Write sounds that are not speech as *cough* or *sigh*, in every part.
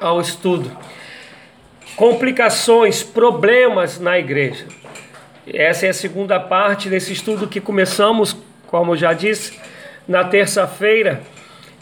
ao estudo. Complicações, problemas na igreja. Essa é a segunda parte desse estudo que começamos, como já disse, na terça-feira.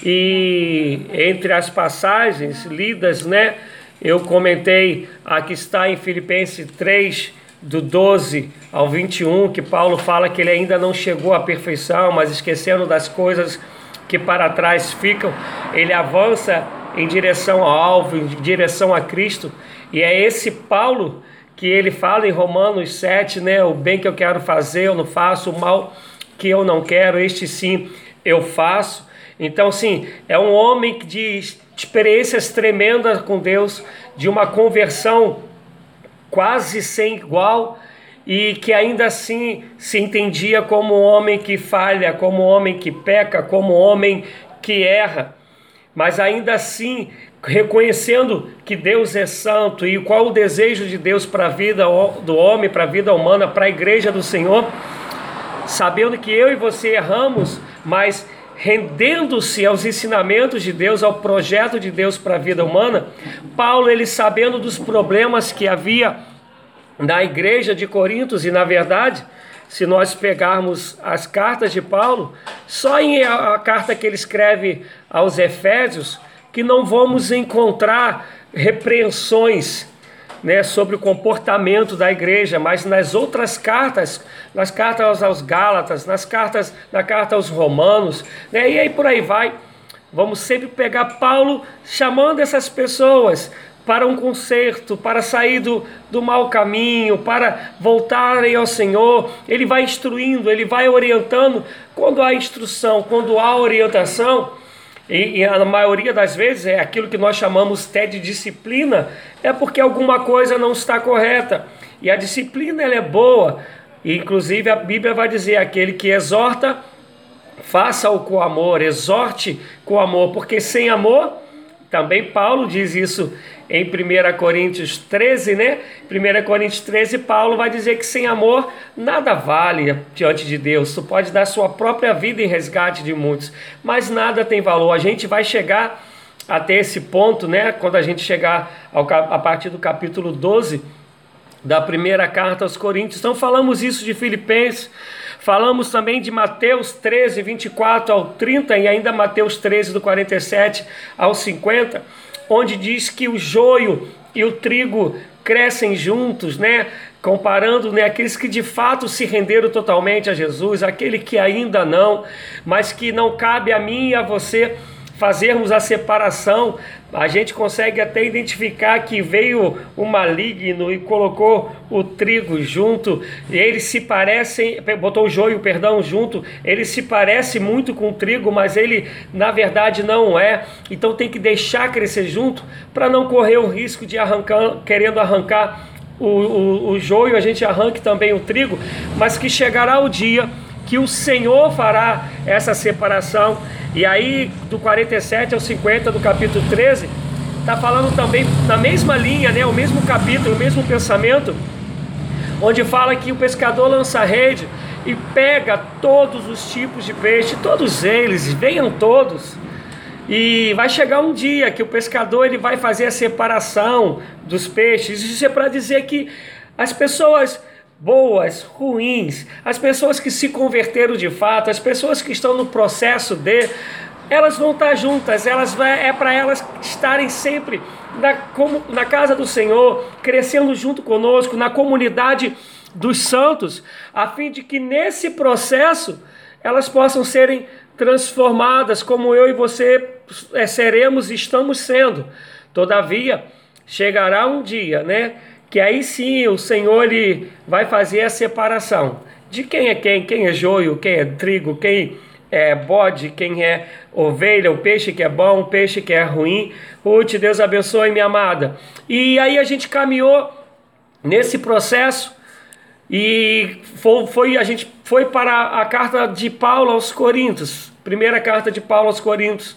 E entre as passagens lidas, né, eu comentei a que está em Filipenses 3, do 12 ao 21, que Paulo fala que ele ainda não chegou à perfeição, mas esquecendo das coisas que para trás ficam, ele avança em direção ao alvo, em direção a Cristo. E é esse Paulo que ele fala em Romanos 7, né? O bem que eu quero fazer, eu não faço, o mal que eu não quero, este sim eu faço. Então, sim, é um homem de experiências tremendas com Deus, de uma conversão quase sem igual e que ainda assim se entendia como homem que falha, como homem que peca, como homem que erra, mas ainda assim reconhecendo que Deus é santo e qual o desejo de Deus para a vida do homem, para a vida humana, para a igreja do Senhor, sabendo que eu e você erramos, mas rendendo-se aos ensinamentos de Deus, ao projeto de Deus para a vida humana, Paulo, ele sabendo dos problemas que havia na igreja de Corintos, e na verdade, se nós pegarmos as cartas de Paulo, só em a, carta que ele escreve aos Efésios, que não vamos encontrar repreensões né, sobre o comportamento da igreja, mas nas outras cartas, nas cartas aos Gálatas, nas cartas, na carta aos Romanos, né, e aí por aí vai. Vamos sempre pegar Paulo chamando essas pessoas para um conserto, para sair do, do mau caminho, para voltarem ao Senhor. Ele vai instruindo, ele vai orientando. Quando há instrução, quando há orientação, e, e a maioria das vezes é aquilo que nós chamamos até de disciplina, é porque alguma coisa não está correta. E a disciplina ela é boa. E, inclusive a Bíblia vai dizer: aquele que exorta, faça-o com amor, exorte com amor, porque sem amor, também Paulo diz isso em 1 Coríntios 13, né? 1 Coríntios 13, Paulo vai dizer que sem amor nada vale diante de Deus. Tu pode dar sua própria vida em resgate de muitos, mas nada tem valor. A gente vai chegar até esse ponto, né? Quando a gente chegar ao, a partir do capítulo 12 da primeira carta aos Coríntios. Então falamos isso de Filipenses, falamos também de Mateus 13, 24 ao 30 e ainda Mateus 13 do 47 ao 50 onde diz que o joio e o trigo crescem juntos, né? Comparando né, aqueles que de fato se renderam totalmente a Jesus, aquele que ainda não, mas que não cabe a mim e a você fazermos a separação, a gente consegue até identificar que veio o maligno e colocou o trigo junto, eles se parecem, botou o joio, perdão, junto, ele se parece muito com o trigo, mas ele na verdade não é. Então tem que deixar crescer junto para não correr o risco de arrancar, querendo arrancar o, o, o joio, a gente arranque também o trigo, mas que chegará o dia que o Senhor fará essa separação. E aí, do 47 ao 50 do capítulo 13, está falando também na mesma linha, né, o mesmo capítulo, o mesmo pensamento, onde fala que o pescador lança a rede e pega todos os tipos de peixe, todos eles, venham todos. E vai chegar um dia que o pescador ele vai fazer a separação dos peixes. Isso é para dizer que as pessoas boas, ruins, as pessoas que se converteram de fato, as pessoas que estão no processo de, elas vão estar juntas, elas vai, é para elas estarem sempre na, como, na casa do Senhor, crescendo junto conosco, na comunidade dos santos, a fim de que nesse processo elas possam serem transformadas, como eu e você é, seremos e estamos sendo. Todavia, chegará um dia, né? Que aí sim o Senhor ele vai fazer a separação de quem é quem, quem é joio, quem é trigo, quem é bode, quem é ovelha, o peixe que é bom, o peixe que é ruim. Ruth, Deus abençoe, minha amada. E aí a gente caminhou nesse processo e foi, foi, a gente foi para a carta de Paulo aos Coríntios, primeira carta de Paulo aos Coríntios.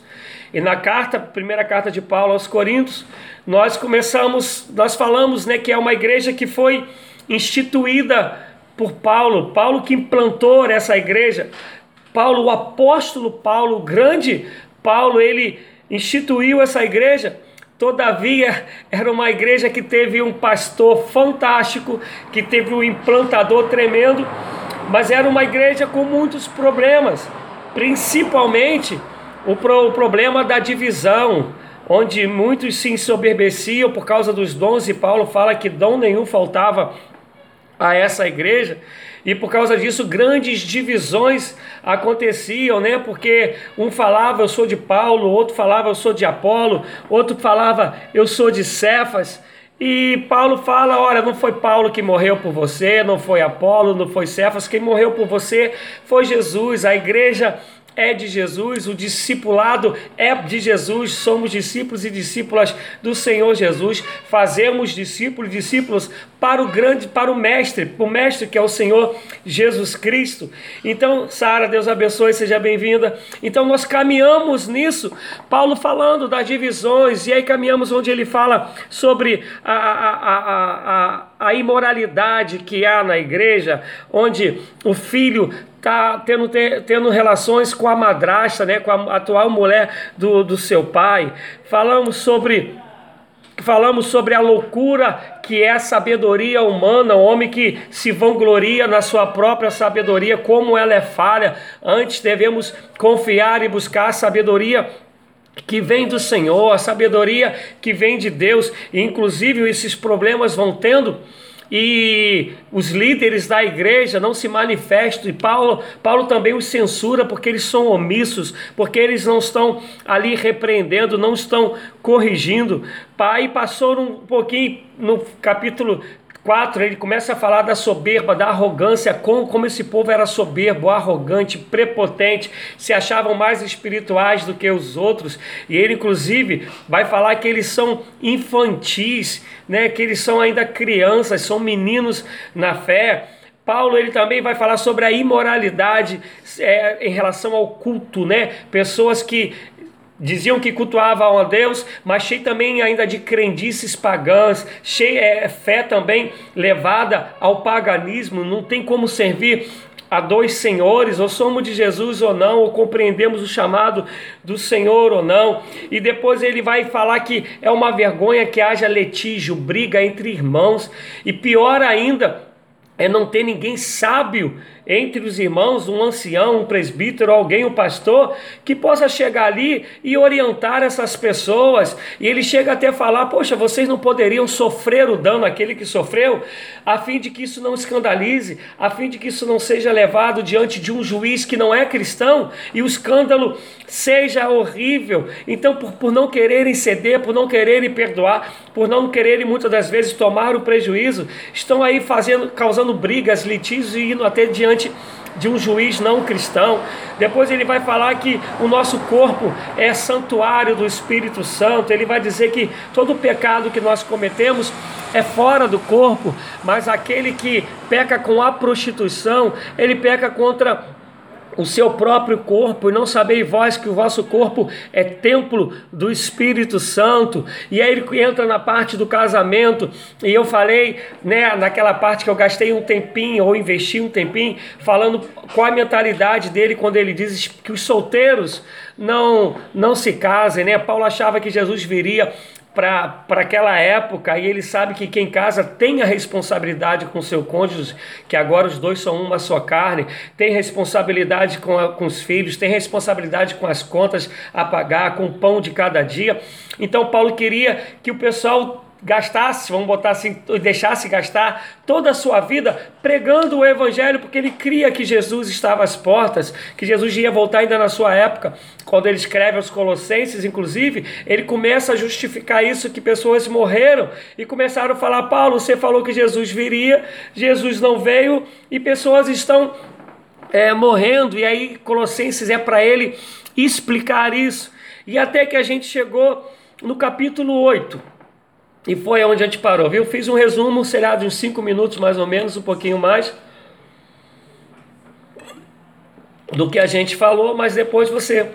E na carta, primeira carta de Paulo aos Coríntios, nós começamos, nós falamos, né, que é uma igreja que foi instituída por Paulo, Paulo que implantou essa igreja. Paulo, o apóstolo Paulo, o grande Paulo, ele instituiu essa igreja. Todavia, *laughs* era uma igreja que teve um pastor fantástico, que teve um implantador tremendo, mas era uma igreja com muitos problemas, principalmente o, pro, o problema da divisão, onde muitos se ensoberbeciam por causa dos dons, e Paulo fala que dom nenhum faltava a essa igreja. E por causa disso, grandes divisões aconteciam, né? Porque um falava eu sou de Paulo, outro falava eu sou de Apolo, outro falava eu sou de Cefas. E Paulo fala: olha, não foi Paulo que morreu por você, não foi Apolo, não foi Cefas, quem morreu por você foi Jesus. A igreja é de Jesus, o discipulado é de Jesus, somos discípulos e discípulas do Senhor Jesus, fazemos discípulos e discípulos para o grande, para o mestre, o mestre que é o Senhor Jesus Cristo. Então, Sara, Deus abençoe, seja bem-vinda. Então, nós caminhamos nisso, Paulo falando das divisões, e aí caminhamos onde ele fala sobre a, a, a, a, a imoralidade que há na igreja, onde o filho está tendo, tendo relações com a madrasta, né, com a atual mulher do, do seu pai. Falamos sobre falamos sobre a loucura que é a sabedoria humana, o homem que se vangloria na sua própria sabedoria, como ela é falha. Antes devemos confiar e buscar a sabedoria que vem do Senhor, a sabedoria que vem de Deus, e inclusive esses problemas vão tendo e os líderes da igreja não se manifestam, e Paulo, Paulo também os censura porque eles são omissos, porque eles não estão ali repreendendo, não estão corrigindo. Pai passou um pouquinho no capítulo 4, ele começa a falar da soberba, da arrogância, como, como esse povo era soberbo, arrogante, prepotente, se achavam mais espirituais do que os outros. E ele, inclusive, vai falar que eles são infantis, né? que eles são ainda crianças, são meninos na fé. Paulo ele também vai falar sobre a imoralidade é, em relação ao culto, né? Pessoas que Diziam que cultuavam a Deus, mas cheio também ainda de crendices pagãs, cheio é, fé também levada ao paganismo, não tem como servir a dois senhores, ou somos de Jesus ou não, ou compreendemos o chamado do Senhor ou não. E depois ele vai falar que é uma vergonha que haja litígio, briga entre irmãos, e pior ainda é não ter ninguém sábio entre os irmãos, um ancião, um presbítero, alguém, um pastor, que possa chegar ali e orientar essas pessoas. E ele chega até falar: Poxa, vocês não poderiam sofrer o dano aquele que sofreu, a fim de que isso não escandalize, a fim de que isso não seja levado diante de um juiz que não é cristão e o escândalo seja horrível. Então, por, por não quererem ceder, por não quererem perdoar, por não quererem muitas das vezes tomar o prejuízo, estão aí fazendo, causando brigas, litígios e indo até diante diante de um juiz não cristão. Depois ele vai falar que o nosso corpo é santuário do Espírito Santo. Ele vai dizer que todo pecado que nós cometemos é fora do corpo, mas aquele que peca com a prostituição, ele peca contra o seu próprio corpo, e não sabeis vós que o vosso corpo é templo do Espírito Santo. E aí ele entra na parte do casamento, e eu falei, né, naquela parte que eu gastei um tempinho, ou investi um tempinho, falando qual a mentalidade dele quando ele diz que os solteiros não, não se casem, né? Paulo achava que Jesus viria para aquela época e ele sabe que quem casa tem a responsabilidade com seu cônjuge, que agora os dois são uma só carne, tem responsabilidade com, a, com os filhos, tem responsabilidade com as contas a pagar, com o pão de cada dia. Então Paulo queria que o pessoal gastasse, vamos botar assim, deixasse gastar toda a sua vida pregando o evangelho, porque ele cria que Jesus estava às portas, que Jesus ia voltar ainda na sua época. Quando ele escreve aos Colossenses, inclusive, ele começa a justificar isso que pessoas morreram e começaram a falar: "Paulo, você falou que Jesus viria, Jesus não veio e pessoas estão é, morrendo". E aí Colossenses é para ele explicar isso. E até que a gente chegou no capítulo 8. E foi onde a gente parou, viu? Fiz um resumo, sei lá, de uns 5 minutos mais ou menos, um pouquinho mais, do que a gente falou, mas depois você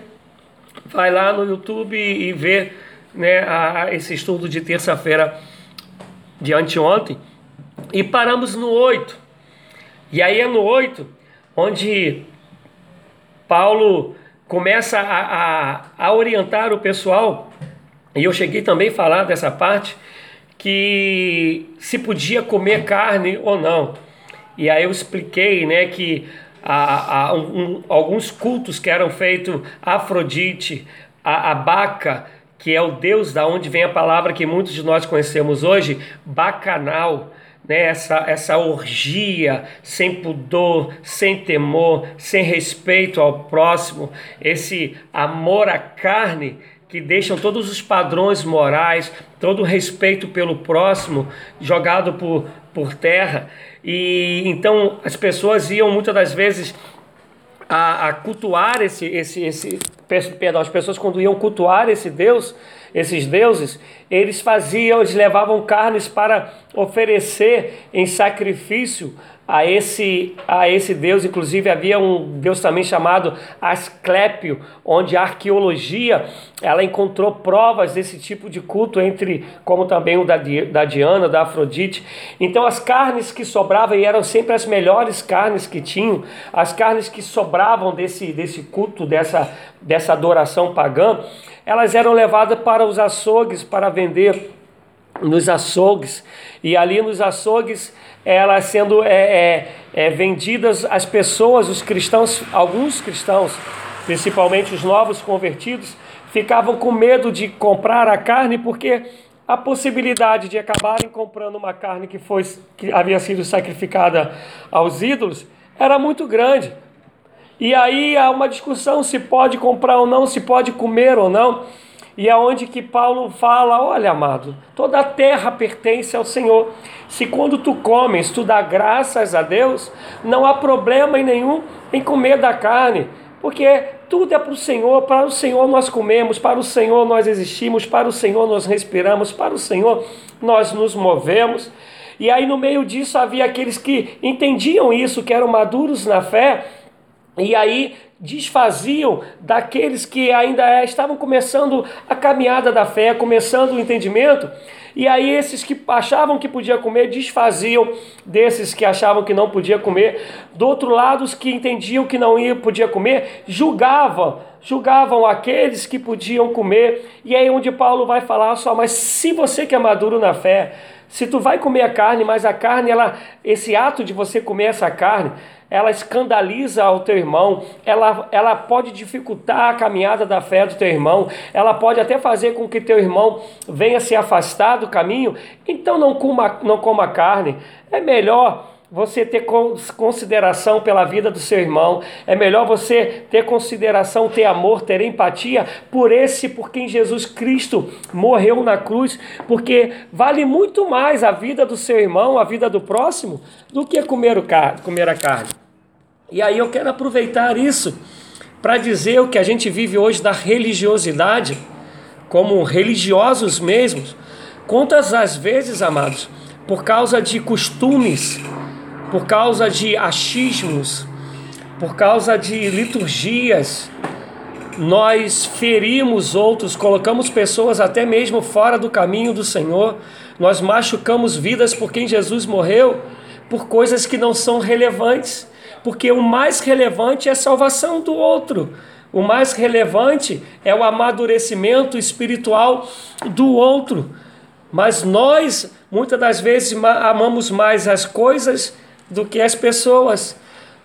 vai lá no YouTube e, vê né, a, esse estudo de terça-feira de anteontem. E paramos no 8. E aí é no 8 onde Paulo começa a, a, a orientar o pessoal E eu cheguei também a falar dessa parte que se podia comer carne ou não. E aí eu expliquei né, que a, a, um, alguns cultos que eram feitos Afrodite, a, a Baca, que é o deus da onde vem a palavra que muitos de nós conhecemos hoje, bacanal, né? essa, essa orgia sem pudor, sem temor, sem respeito ao próximo, esse amor à carne que deixam todos os padrões morais, todo o respeito pelo próximo jogado por, por terra. E então as pessoas iam muitas das vezes a, a cultuar esse, esse, esse perdão, as pessoas quando iam cultuar esse Deus, esses deuses, eles faziam, eles levavam carnes para oferecer em sacrifício a esse, a esse deus. Inclusive havia um deus também chamado Asclépio, onde a arqueologia ela encontrou provas desse tipo de culto entre, como também o da, da Diana, da Afrodite. Então as carnes que sobravam e eram sempre as melhores carnes que tinham, as carnes que sobravam desse, desse culto, dessa, dessa adoração pagã, elas eram levadas para os açougues para vender nos açougues e ali nos açougues elas sendo é, é, é, vendidas às pessoas, os cristãos, alguns cristãos, principalmente os novos convertidos, ficavam com medo de comprar a carne porque a possibilidade de acabarem comprando uma carne que, foi, que havia sido sacrificada aos ídolos era muito grande. E aí há uma discussão se pode comprar ou não, se pode comer ou não. E é onde que Paulo fala: olha, amado, toda a terra pertence ao Senhor. Se quando tu comes, tu dá graças a Deus, não há problema nenhum em comer da carne, porque tudo é para o Senhor, para o Senhor nós comemos, para o Senhor nós existimos, para o Senhor nós respiramos, para o Senhor nós nos movemos. E aí no meio disso havia aqueles que entendiam isso, que eram maduros na fé, e aí desfaziam daqueles que ainda estavam começando a caminhada da fé, começando o entendimento, e aí esses que achavam que podia comer desfaziam desses que achavam que não podia comer. Do outro lado, os que entendiam que não ia podia comer, julgavam, julgavam aqueles que podiam comer. E aí onde Paulo vai falar só, mas se você que é maduro na fé, se tu vai comer a carne, mas a carne, ela, esse ato de você comer essa carne, ela escandaliza ao teu irmão, ela, ela pode dificultar a caminhada da fé do teu irmão, ela pode até fazer com que teu irmão venha se afastar do caminho, então não coma, não coma carne. É melhor você ter consideração pela vida do seu irmão, é melhor você ter consideração, ter amor, ter empatia por esse por quem Jesus Cristo morreu na cruz, porque vale muito mais a vida do seu irmão, a vida do próximo, do que comer, o car comer a carne. E aí eu quero aproveitar isso para dizer o que a gente vive hoje da religiosidade, como religiosos mesmos. Quantas as vezes, amados, por causa de costumes, por causa de achismos, por causa de liturgias, nós ferimos outros, colocamos pessoas até mesmo fora do caminho do Senhor, nós machucamos vidas por quem Jesus morreu, por coisas que não são relevantes, porque o mais relevante é a salvação do outro. O mais relevante é o amadurecimento espiritual do outro. Mas nós, muitas das vezes, amamos mais as coisas do que as pessoas.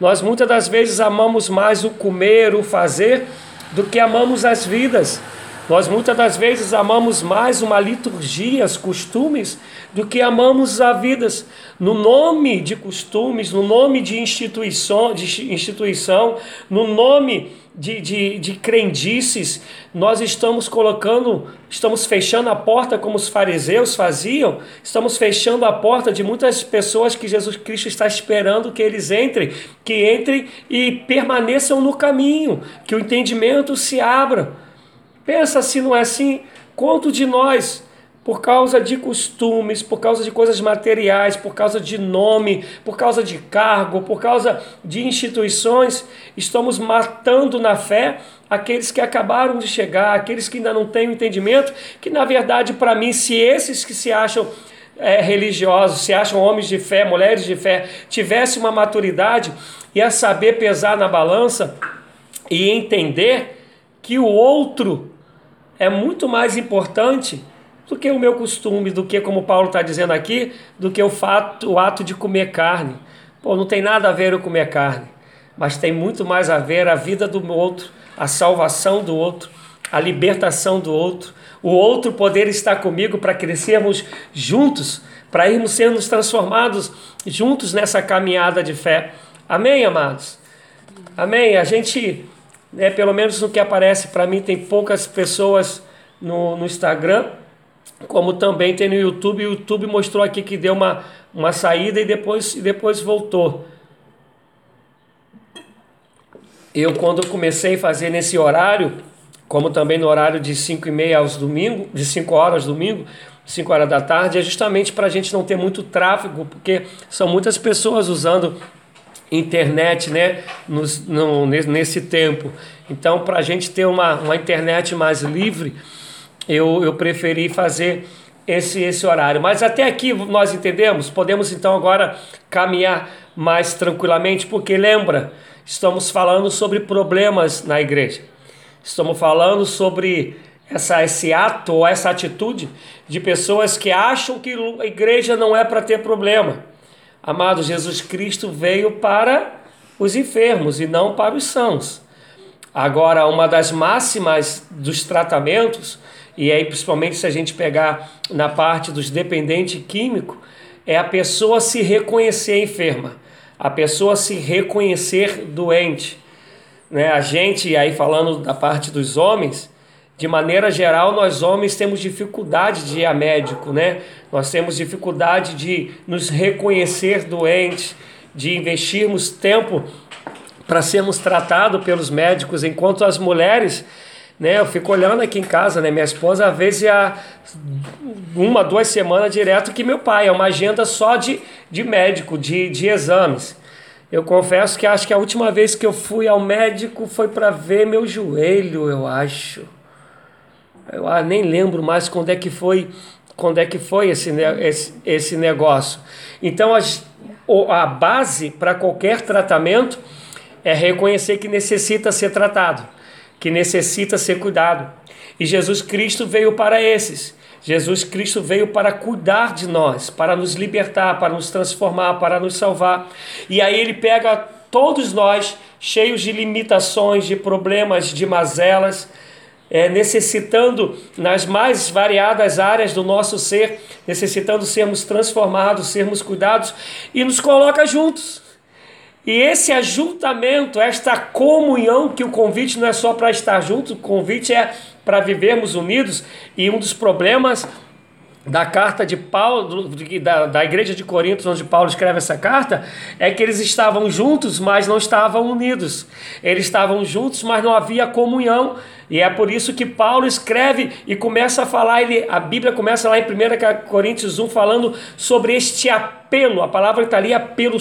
Nós muitas das vezes amamos mais o comer, o fazer, do que amamos as vidas. Nós muitas das vezes amamos mais uma liturgia, os costumes, do que amamos as vidas. No nome de costumes, no nome de instituição, de instituição no nome de, de, de crendices, nós estamos colocando, estamos fechando a porta como os fariseus faziam, estamos fechando a porta de muitas pessoas que Jesus Cristo está esperando que eles entrem, que entrem e permaneçam no caminho, que o entendimento se abra. Pensa se não é assim, quanto de nós por causa de costumes, por causa de coisas materiais, por causa de nome, por causa de cargo, por causa de instituições, estamos matando na fé aqueles que acabaram de chegar, aqueles que ainda não têm o entendimento, que na verdade, para mim, se esses que se acham é, religiosos, se acham homens de fé, mulheres de fé, tivessem uma maturidade e a saber pesar na balança e entender que o outro é muito mais importante do que o meu costume, do que, como Paulo está dizendo aqui, do que o, fato, o ato de comer carne. Pô, não tem nada a ver eu comer carne, mas tem muito mais a ver a vida do outro, a salvação do outro, a libertação do outro, o outro poder estar comigo para crescermos juntos, para irmos sendo transformados juntos nessa caminhada de fé. Amém, amados? Amém? A gente, né, pelo menos no que aparece para mim, tem poucas pessoas no, no Instagram como também tem no YouTube. O YouTube mostrou aqui que deu uma, uma saída e depois, e depois voltou. Eu, quando comecei a fazer nesse horário, como também no horário de 5 e meia aos domingos, de 5 horas domingo, 5 horas da tarde, é justamente para a gente não ter muito tráfego, porque são muitas pessoas usando internet né, nos, no, nesse tempo. Então, para a gente ter uma, uma internet mais livre, eu, eu preferi fazer esse, esse horário. Mas até aqui nós entendemos, podemos então agora caminhar mais tranquilamente, porque lembra, estamos falando sobre problemas na igreja. Estamos falando sobre essa, esse ato ou essa atitude de pessoas que acham que a igreja não é para ter problema. Amado, Jesus Cristo veio para os enfermos e não para os sãos. Agora, uma das máximas dos tratamentos e aí principalmente se a gente pegar na parte dos dependentes químicos, é a pessoa se reconhecer enferma, a pessoa se reconhecer doente. Né? A gente, aí falando da parte dos homens, de maneira geral, nós homens temos dificuldade de ir a médico, né? Nós temos dificuldade de nos reconhecer doentes, de investirmos tempo para sermos tratados pelos médicos, enquanto as mulheres né? Eu fico olhando aqui em casa, né? Minha esposa, às vezes, há uma, duas semanas direto que meu pai, é uma agenda só de, de médico, de, de exames. Eu confesso que acho que a última vez que eu fui ao médico foi para ver meu joelho, eu acho. Eu ah, nem lembro mais quando é que foi, quando é que foi esse, esse, esse negócio. Então, as, a base para qualquer tratamento é reconhecer que necessita ser tratado que necessita ser cuidado. E Jesus Cristo veio para esses. Jesus Cristo veio para cuidar de nós, para nos libertar, para nos transformar, para nos salvar. E aí ele pega todos nós, cheios de limitações, de problemas, de mazelas, é, necessitando nas mais variadas áreas do nosso ser, necessitando sermos transformados, sermos cuidados, e nos coloca juntos. E esse ajuntamento, esta comunhão, que o convite não é só para estar juntos, o convite é para vivermos unidos. E um dos problemas da carta de Paulo, da, da igreja de Corinto, onde Paulo escreve essa carta, é que eles estavam juntos, mas não estavam unidos. Eles estavam juntos, mas não havia comunhão. E é por isso que Paulo escreve e começa a falar, ele, a Bíblia começa lá em 1 Coríntios 1 falando sobre este apelo, a palavra está ali, apelo,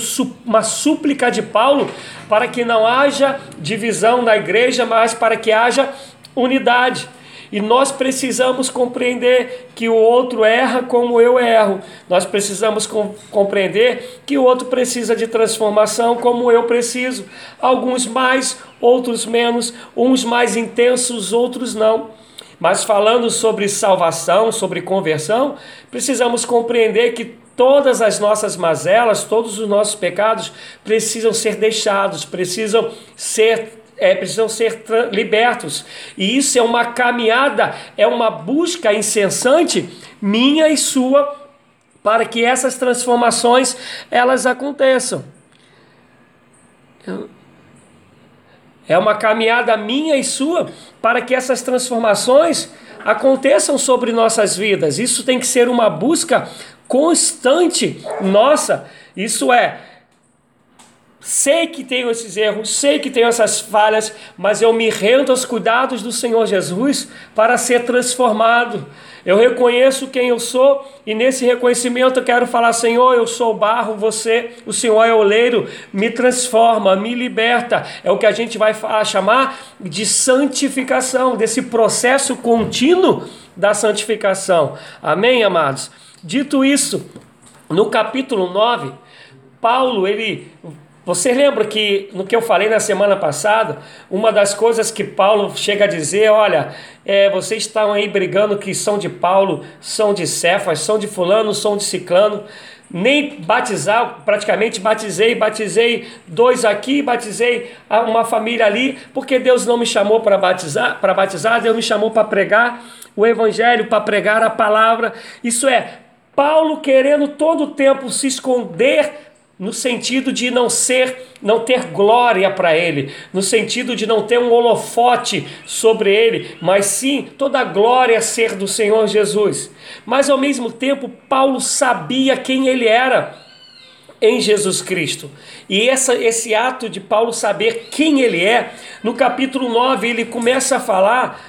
uma súplica de Paulo para que não haja divisão na igreja, mas para que haja unidade. E nós precisamos compreender que o outro erra como eu erro. Nós precisamos com, compreender que o outro precisa de transformação como eu preciso. Alguns mais, outros menos, uns mais intensos, outros não. Mas falando sobre salvação, sobre conversão, precisamos compreender que todas as nossas mazelas, todos os nossos pecados precisam ser deixados, precisam ser é, precisam ser libertos. E isso é uma caminhada, é uma busca incessante minha e sua para que essas transformações elas aconteçam. É uma caminhada minha e sua para que essas transformações aconteçam sobre nossas vidas. Isso tem que ser uma busca constante nossa. Isso é Sei que tenho esses erros, sei que tenho essas falhas, mas eu me rendo aos cuidados do Senhor Jesus para ser transformado. Eu reconheço quem eu sou e nesse reconhecimento eu quero falar: Senhor, eu sou barro, você, o Senhor é oleiro, me transforma, me liberta. É o que a gente vai chamar de santificação, desse processo contínuo da santificação. Amém, amados? Dito isso, no capítulo 9, Paulo ele Você lembra que no que eu falei na semana passada, uma das coisas que Paulo chega a dizer, olha, é, vocês estão aí brigando que são de Paulo, são de Cefas, são de fulano, são de ciclano, nem batizar, praticamente batizei, batizei dois aqui, batizei uma família ali, porque Deus não me chamou para batizar, para batizar, Deus me chamou para pregar o evangelho, para pregar a palavra. Isso é Paulo querendo todo o tempo se esconder no sentido de não ser, não ter glória para ele, no sentido de não ter um holofote sobre ele, mas sim toda a glória ser do Senhor Jesus. Mas ao mesmo tempo, Paulo sabia quem ele era em Jesus Cristo. E essa, esse ato de Paulo saber quem ele é, no capítulo 9, ele começa a falar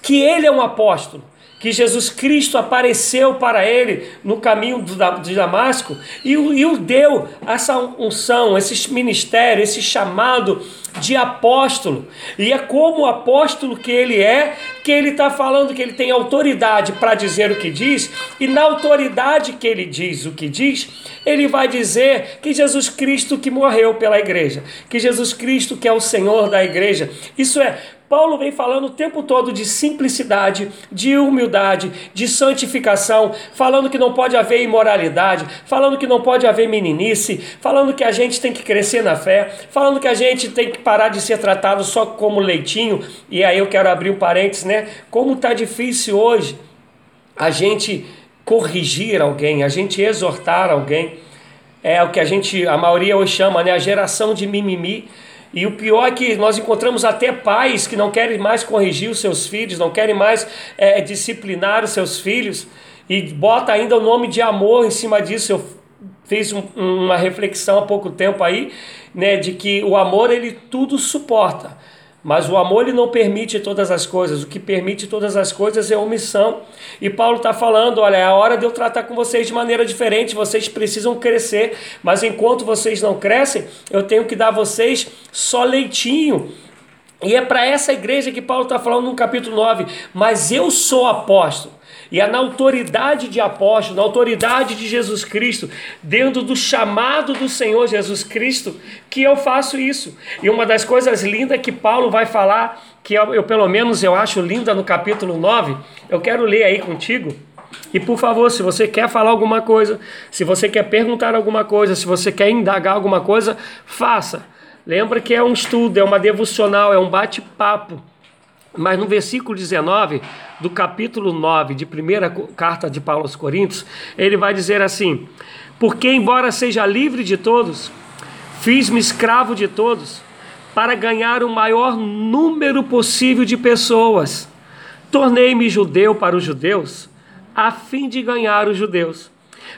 que ele é um apóstolo que Jesus Cristo apareceu para ele no caminho de Damasco e o deu essa unção, esse ministério, esse chamado de apóstolo. E é como apóstolo que ele é, que ele está falando que ele tem autoridade para dizer o que diz, e na autoridade que ele diz o que diz, ele vai dizer que Jesus Cristo que morreu pela igreja, que Jesus Cristo que é o Senhor da igreja. Isso é Paulo vem falando o tempo todo de simplicidade, de humildade, de santificação, falando que não pode haver imoralidade, falando que não pode haver meninice, falando que a gente tem que crescer na fé, falando que a gente tem que parar de ser tratado só como leitinho. E aí eu quero abrir um parênteses, né? Como tá difícil hoje a gente corrigir alguém, a gente exortar alguém. É o que a gente, a maioria hoje chama, né, a geração de mimimi e o pior é que nós encontramos até pais que não querem mais corrigir os seus filhos, não querem mais é, disciplinar os seus filhos e bota ainda o nome de amor em cima disso. Eu fiz um, uma reflexão há pouco tempo aí, né, de que o amor ele tudo suporta. Mas o amor ele não permite todas as coisas. O que permite todas as coisas é omissão. E Paulo está falando: olha, é a hora de eu tratar com vocês de maneira diferente. Vocês precisam crescer. Mas enquanto vocês não crescem, eu tenho que dar a vocês só leitinho. E é para essa igreja que Paulo está falando no capítulo 9. Mas eu sou apóstolo. E é na autoridade de apóstolo, na autoridade de Jesus Cristo, dentro do chamado do Senhor Jesus Cristo, que eu faço isso. E uma das coisas lindas que Paulo vai falar, que eu, eu pelo menos eu acho linda no capítulo 9, eu quero ler aí contigo. E por favor, se você quer falar alguma coisa, se você quer perguntar alguma coisa, se você quer indagar alguma coisa, faça. Lembra que é um estudo, é uma devocional, é um bate-papo. Mas no versículo 19 do capítulo 9 de primeira carta de Paulo aos Coríntios, ele vai dizer assim: Porque, embora seja livre de todos, fiz-me escravo de todos, para ganhar o maior número possível de pessoas. Tornei-me judeu para os judeus, a fim de ganhar os judeus.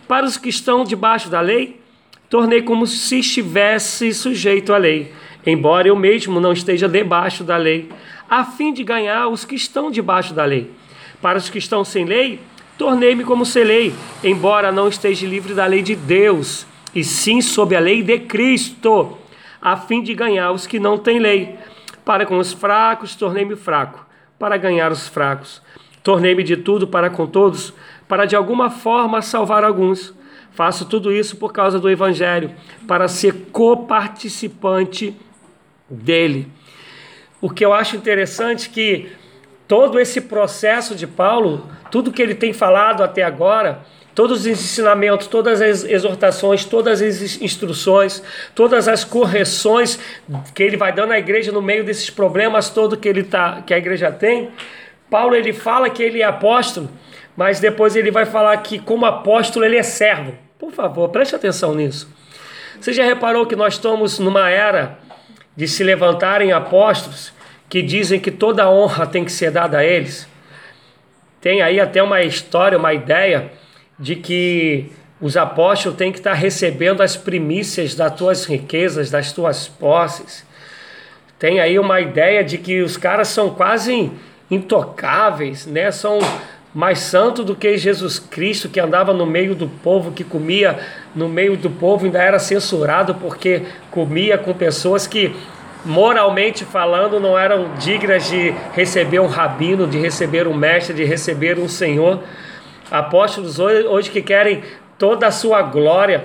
Para os que estão debaixo da lei, tornei como se estivesse sujeito à lei, embora eu mesmo não esteja debaixo da lei a fim de ganhar os que estão debaixo da lei. Para os que estão sem lei, tornei-me como sem lei, embora não esteja livre da lei de Deus, e sim sob a lei de Cristo, a fim de ganhar os que não têm lei. Para com os fracos, tornei-me fraco, para ganhar os fracos. Tornei-me de tudo para com todos, para de alguma forma salvar alguns. Faço tudo isso por causa do Evangelho, para ser coparticipante dele. O que eu acho interessante é que todo esse processo de Paulo, tudo que ele tem falado até agora, todos os ensinamentos, todas as exortações, todas as instruções, todas as correções que ele vai dando à igreja no meio desses problemas todo que ele tá, que a igreja tem, Paulo ele fala que ele é apóstolo, mas depois ele vai falar que como apóstolo ele é servo. Por favor, preste atenção nisso. Você já reparou que nós estamos numa era de se levantarem apóstolos que dizem que toda honra tem que ser dada a eles. Tem aí até uma história, uma ideia de que os apóstolos têm que estar recebendo as primícias das tuas riquezas, das tuas posses. Tem aí uma ideia de que os caras são quase intocáveis, né? São mais santos do que Jesus Cristo, que andava no meio do povo, que comia no meio do povo, ainda era censurado porque comia com pessoas que, moralmente falando, não eram dignas de receber um rabino, de receber um mestre, de receber um senhor. Apóstolos hoje, hoje que querem toda a sua glória,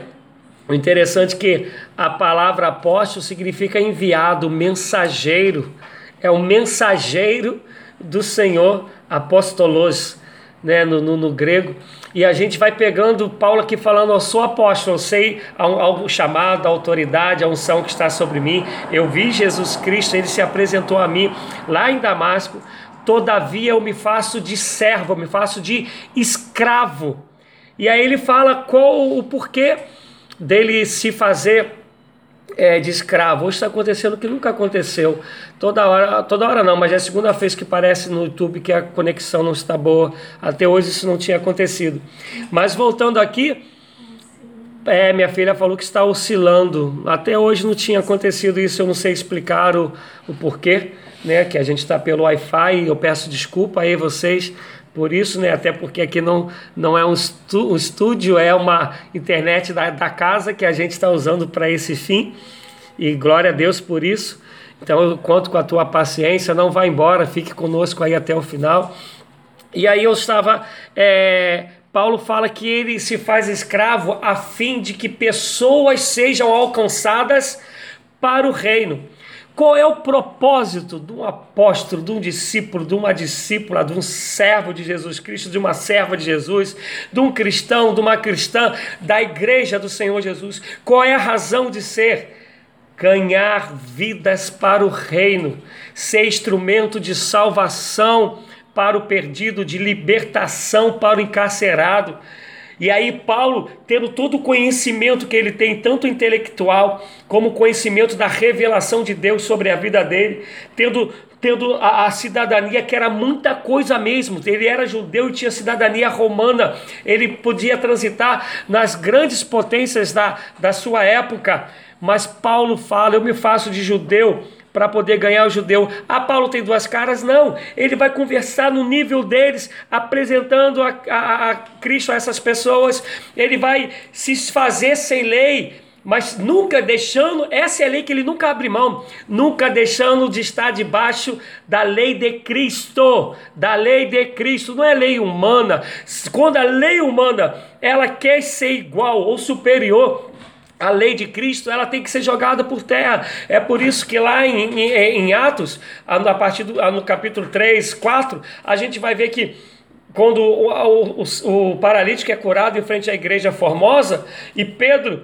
O interessante é que a palavra apóstolo significa enviado, mensageiro. É o mensageiro do Senhor, apostolos, né, no, no, no, grego. E a gente vai pegando Paulo aqui falando, eu sou apóstolo, eu sei o chamado, a autoridade, a unção que está sobre mim. Eu vi Jesus Cristo, ele se apresentou a mim lá em Damasco. Todavia eu me faço de servo, eu me faço de escravo. E aí ele fala qual o porquê dele se fazer é, de escravo. Hoje está acontecendo o que nunca aconteceu. Toda hora, toda hora não, mas é a segunda vez que parece no YouTube que a conexão não está boa. Até hoje isso não tinha acontecido. Mas voltando aqui, é, minha filha falou que está oscilando. Até hoje não tinha acontecido isso, eu não sei explicar o, o porquê, né? Que a gente está pelo Wi-Fi, eu peço desculpa aí vocês por isso, né, até porque aqui não, não é um, estu, um estúdio, é uma internet da, da casa que a gente está usando para esse fim. E glória a Deus por isso. Então eu conto com a tua paciência, não vá embora, fique conosco aí até o final. E aí eu estava. É, Paulo fala que ele se faz escravo a fim de que pessoas sejam alcançadas para o reino. Qual é o propósito de um apóstolo, de um discípulo, de uma discípula, de um servo de Jesus Cristo, de uma serva de Jesus, de um cristão, de uma cristã, da igreja do Senhor Jesus? Qual é a razão de ser? Ganhar vidas para o reino, ser instrumento de salvação para o perdido, de libertação para o encarcerado e aí, Paulo, tendo todo o conhecimento que ele tem, tanto intelectual como conhecimento da revelação de Deus sobre a vida dele, tendo, tendo a, a, cidadania que era muita coisa mesmo, ele era judeu e tinha cidadania romana, ele podia transitar nas grandes potências da, da sua época. Mas Paulo fala: Eu me faço de judeu para poder ganhar o judeu. Ah, Paulo tem duas caras? Não. Ele vai conversar no nível deles, apresentando a, a, a Cristo a essas pessoas. Ele vai se fazer sem lei, mas nunca deixando, essa é a lei que ele nunca abre mão, nunca deixando de estar debaixo da lei de Cristo, da lei de Cristo, não é lei humana. Quando a lei humana, ela quer ser igual ou superior a lei de Cristo ela tem que ser jogada por terra. É por isso que lá em, em, em Atos, a partir do no capítulo 3, 4, a gente vai ver que quando o, o, o, paralítico é curado em frente à igreja formosa e Pedro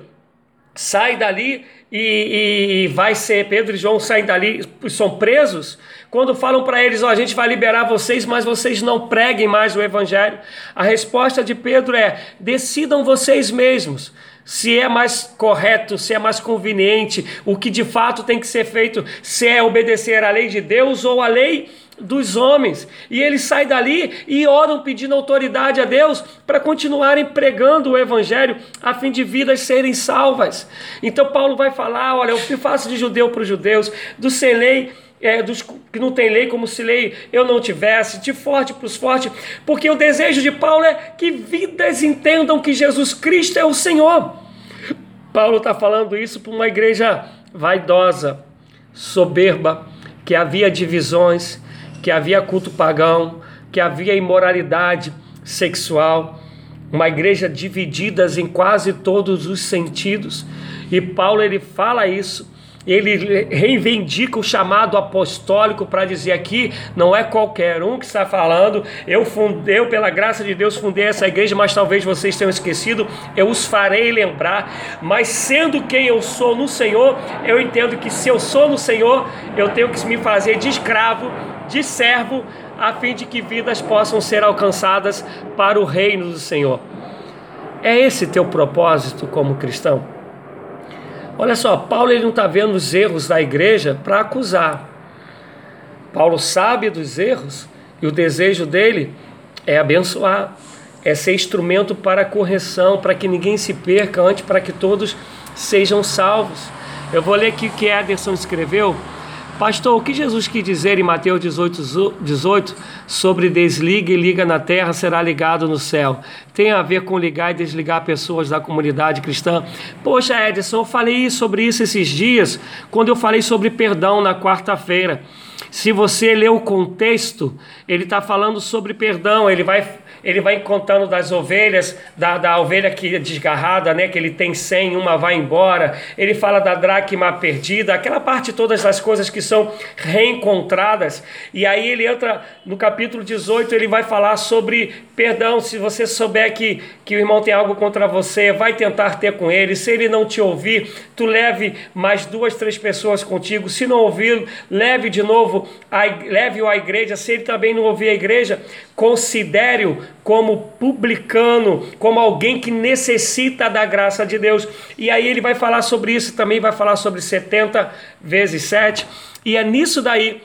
sai dali e, e, vai ser Pedro e João saem dali, são presos. Quando falam para eles, ó, a gente vai liberar vocês, mas vocês não preguem mais o evangelho. A resposta de Pedro é: decidam vocês mesmos se é mais correto, se é mais conveniente, o que de fato tem que ser feito, se é obedecer à lei de Deus ou à lei dos homens. E eles saem dali e oram pedindo autoridade a Deus para continuarem pregando o evangelho a fim de vidas serem salvas. Então Paulo vai falar, olha, eu faço de judeu para os judeus, do sem lei é, dos que não tem lei, como se lei eu não tivesse, de forte para os fortes, porque o desejo de Paulo é que vidas entendam que Jesus Cristo é o Senhor. Paulo está falando isso para uma igreja vaidosa, soberba, que havia divisões, que havia culto pagão, que havia imoralidade sexual, uma igreja dividida em quase todos os sentidos. E Paulo ele fala isso ele reivindica o chamado apostólico para dizer aqui, não é qualquer um que está falando, eu fundei, pela graça de Deus fundei essa igreja, mas talvez vocês tenham esquecido, eu os farei lembrar, mas sendo quem eu sou no Senhor, eu entendo que se eu sou no Senhor, eu tenho que me fazer de escravo, de servo, a fim de que vidas possam ser alcançadas para o reino do Senhor. É esse teu propósito como cristão? Olha só, Paulo ele não está vendo os erros da igreja para acusar. Paulo sabe dos erros e o desejo dele é abençoar, é ser instrumento para correção, para que ninguém se perca, antes para que todos sejam salvos. Eu vou ler aqui o que Ederson escreveu Pastor, o que Jesus quis dizer em Mateus 18, 18 sobre desliga e liga na terra será ligado no céu? Tem a ver com ligar e desligar pessoas da comunidade cristã? Poxa, Edson, eu falei sobre isso esses dias, quando eu falei sobre perdão na quarta-feira. Se você ler o contexto, ele está falando sobre perdão, ele vai ele vai contando das ovelhas, da, da ovelha que é desgarrada, né? Que ele tem 100, uma vai embora. Ele fala da dracma perdida, aquela parte todas das coisas que são reencontradas. E aí ele entra no capítulo 18, ele vai falar sobre perdão. Se você souber que, que o irmão tem algo contra você, vai tentar ter com ele. Se ele não te ouvir, tu leve mais duas, três pessoas contigo. Se não ouvir, leve de novo, leve-o à igreja. Se ele também não ouvir a igreja, considere-o como publicano, como alguém que necessita da graça de Deus. E aí ele vai falar sobre isso, também vai falar sobre 70 vezes 7. E é nisso daí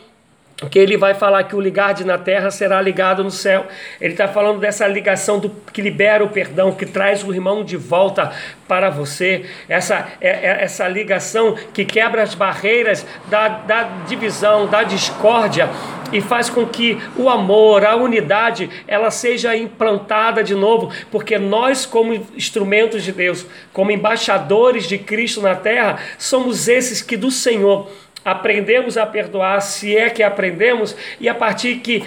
que ele vai falar que o ligar na terra será ligado no céu. Ele está falando dessa ligação do, que libera o perdão, que traz o irmão de volta para você. Essa, é, é, essa ligação que quebra as barreiras da, da divisão, da discórdia e faz com que o amor, a unidade, ela seja implantada de novo, porque nós, como instrumentos de Deus, como embaixadores de Cristo na terra, somos esses que do Senhor aprendemos a perdoar, se é que aprendemos, e a partir que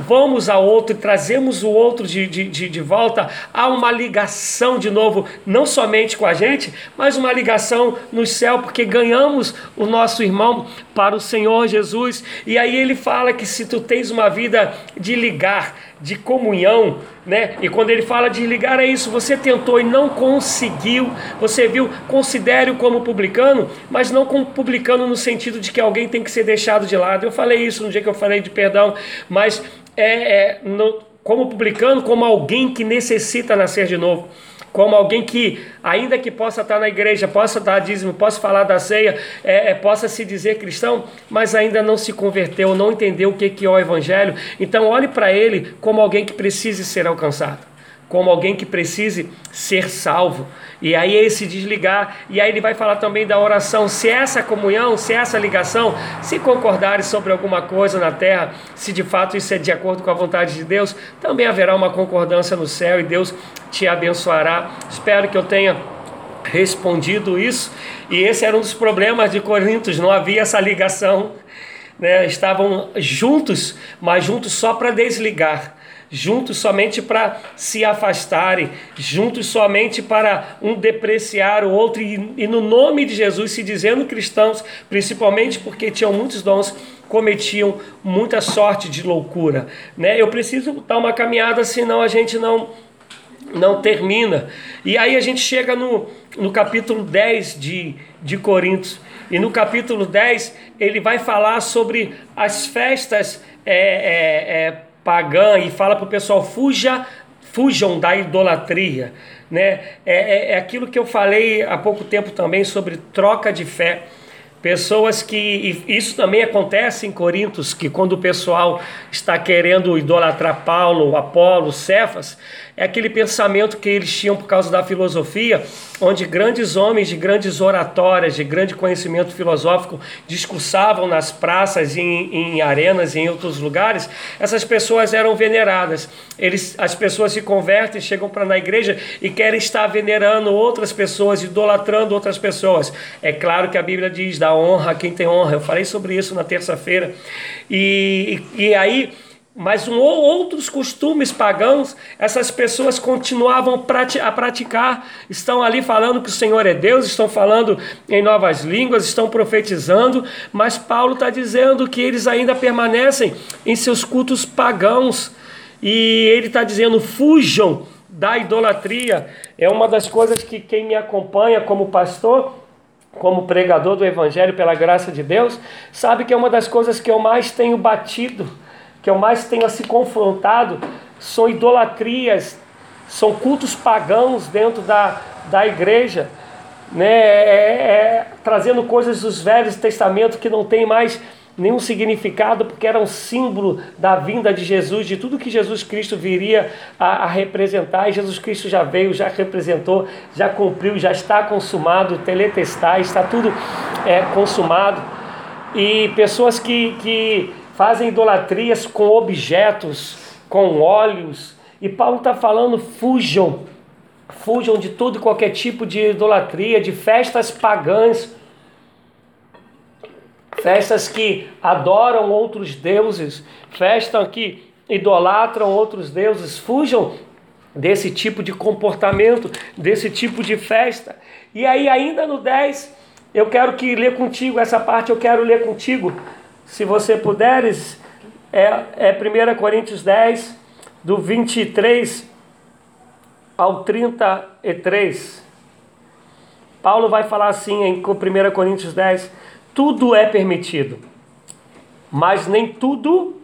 vamos a outro e trazemos o outro de, de, de, de, volta, há uma ligação de novo, não somente com a gente, mas uma ligação no céu, porque ganhamos o nosso irmão para o Senhor Jesus. E aí ele fala que se tu tens uma vida de ligar, de comunhão, né? E quando ele fala de ligar é isso, você tentou e não conseguiu, você viu, considere-o como publicano, mas não como publicano no sentido de que alguém tem que ser deixado de lado. Eu falei isso no dia que eu falei de perdão, mas é, é no, como publicano, como alguém que necessita nascer de novo como alguém que, ainda que possa estar na igreja, possa dar dízimo, possa falar da ceia, é, é, possa se dizer cristão, mas ainda não se converteu, não entendeu o que, que é o evangelho. Então, olhe para ele como alguém que precise ser alcançado, como alguém que precise ser salvo. E aí ele se desligar, e aí ele vai falar também da oração. Se essa comunhão, se essa ligação, se concordares sobre alguma coisa na terra, se de fato isso é de acordo com a vontade de Deus, também haverá uma concordância no céu e Deus te abençoará. Espero que eu tenha respondido isso. E esse era um dos problemas de Corintos, não havia essa ligação. Né? Estavam juntos, mas juntos só para desligar juntos somente para se afastarem, juntos somente para um depreciar o outro, e, e, no nome de Jesus se dizendo cristãos, principalmente porque tinham muitos dons, cometiam muita sorte de loucura. Né? Eu preciso dar uma caminhada, senão a gente não, não termina. E aí a gente chega no, no capítulo 10 de, de Coríntios. E no capítulo 10 ele vai falar sobre as festas é, é, é, pagã e fala para o pessoal: fuja, fujam da idolatria. Né? É, é, é aquilo que eu falei há pouco tempo também sobre troca de fé. Pessoas que. Isso também acontece em Corintos, que quando o pessoal está querendo idolatrar Paulo, Apolo, Cefas, é aquele pensamento que eles tinham por causa da filosofia, onde grandes homens de grandes oratórias, de grande conhecimento filosófico, discursavam nas praças, em, em arenas, em outros lugares. Essas pessoas eram veneradas. Eles, as pessoas se convertem, chegam para na igreja e querem estar venerando outras pessoas, idolatrando outras pessoas. É claro que a Bíblia diz: dá honra a quem tem honra. Eu falei sobre isso na terça-feira. E, e, e aí mas um, outros costumes pagãos, essas pessoas continuavam a praticar, estão ali falando que o Senhor é Deus, estão falando em novas línguas, estão profetizando, mas Paulo está dizendo que eles ainda permanecem em seus cultos pagãos, e ele está dizendo: fujam da idolatria. É uma das coisas que quem me acompanha como pastor como pregador do Evangelho pela graça de Deus, sabe que é uma das coisas que eu mais tenho batido que eu mais tenho se confrontado são idolatrias, são cultos pagãos dentro da, da igreja, né? É, é, é, trazendo coisas dos velhos testamentos que não tem mais nenhum significado, porque era um símbolo da vinda de Jesus, de tudo que Jesus Cristo viria a, a, representar, e Jesus Cristo já veio, já representou, já cumpriu, já está consumado, teletestar, está tudo é, consumado. E pessoas que, que fazem idolatrias com objetos, com óleos. E Paulo está falando: fujam, fujam de todo e qualquer tipo de idolatria, de festas pagãs, festas que adoram outros deuses, festas que idolatram outros deuses, fujam desse tipo de comportamento, desse tipo de festa. E aí, ainda no 10, eu quero que ler contigo, essa parte eu quero ler contigo, se você puderes, é, é 1 Coríntios 10, do 23 ao 33. Paulo vai falar assim em 1 Coríntios 10: tudo é permitido, mas nem tudo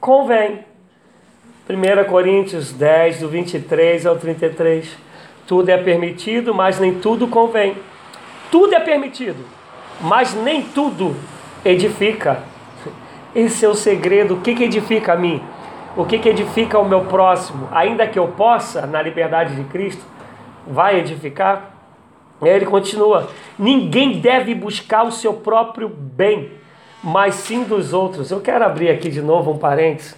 convém. 1 Coríntios 10, do 23 ao 33. Tudo é permitido, mas nem tudo convém. Tudo é permitido, mas nem tudo edifica. Esse é o segredo. O que, que edifica a mim? O que, que edifica o meu próximo? Ainda que eu possa, na liberdade de Cristo, vai edificar? Ele continua: ninguém deve buscar o seu próprio bem, mas sim dos outros. Eu quero abrir aqui de novo um parênteses.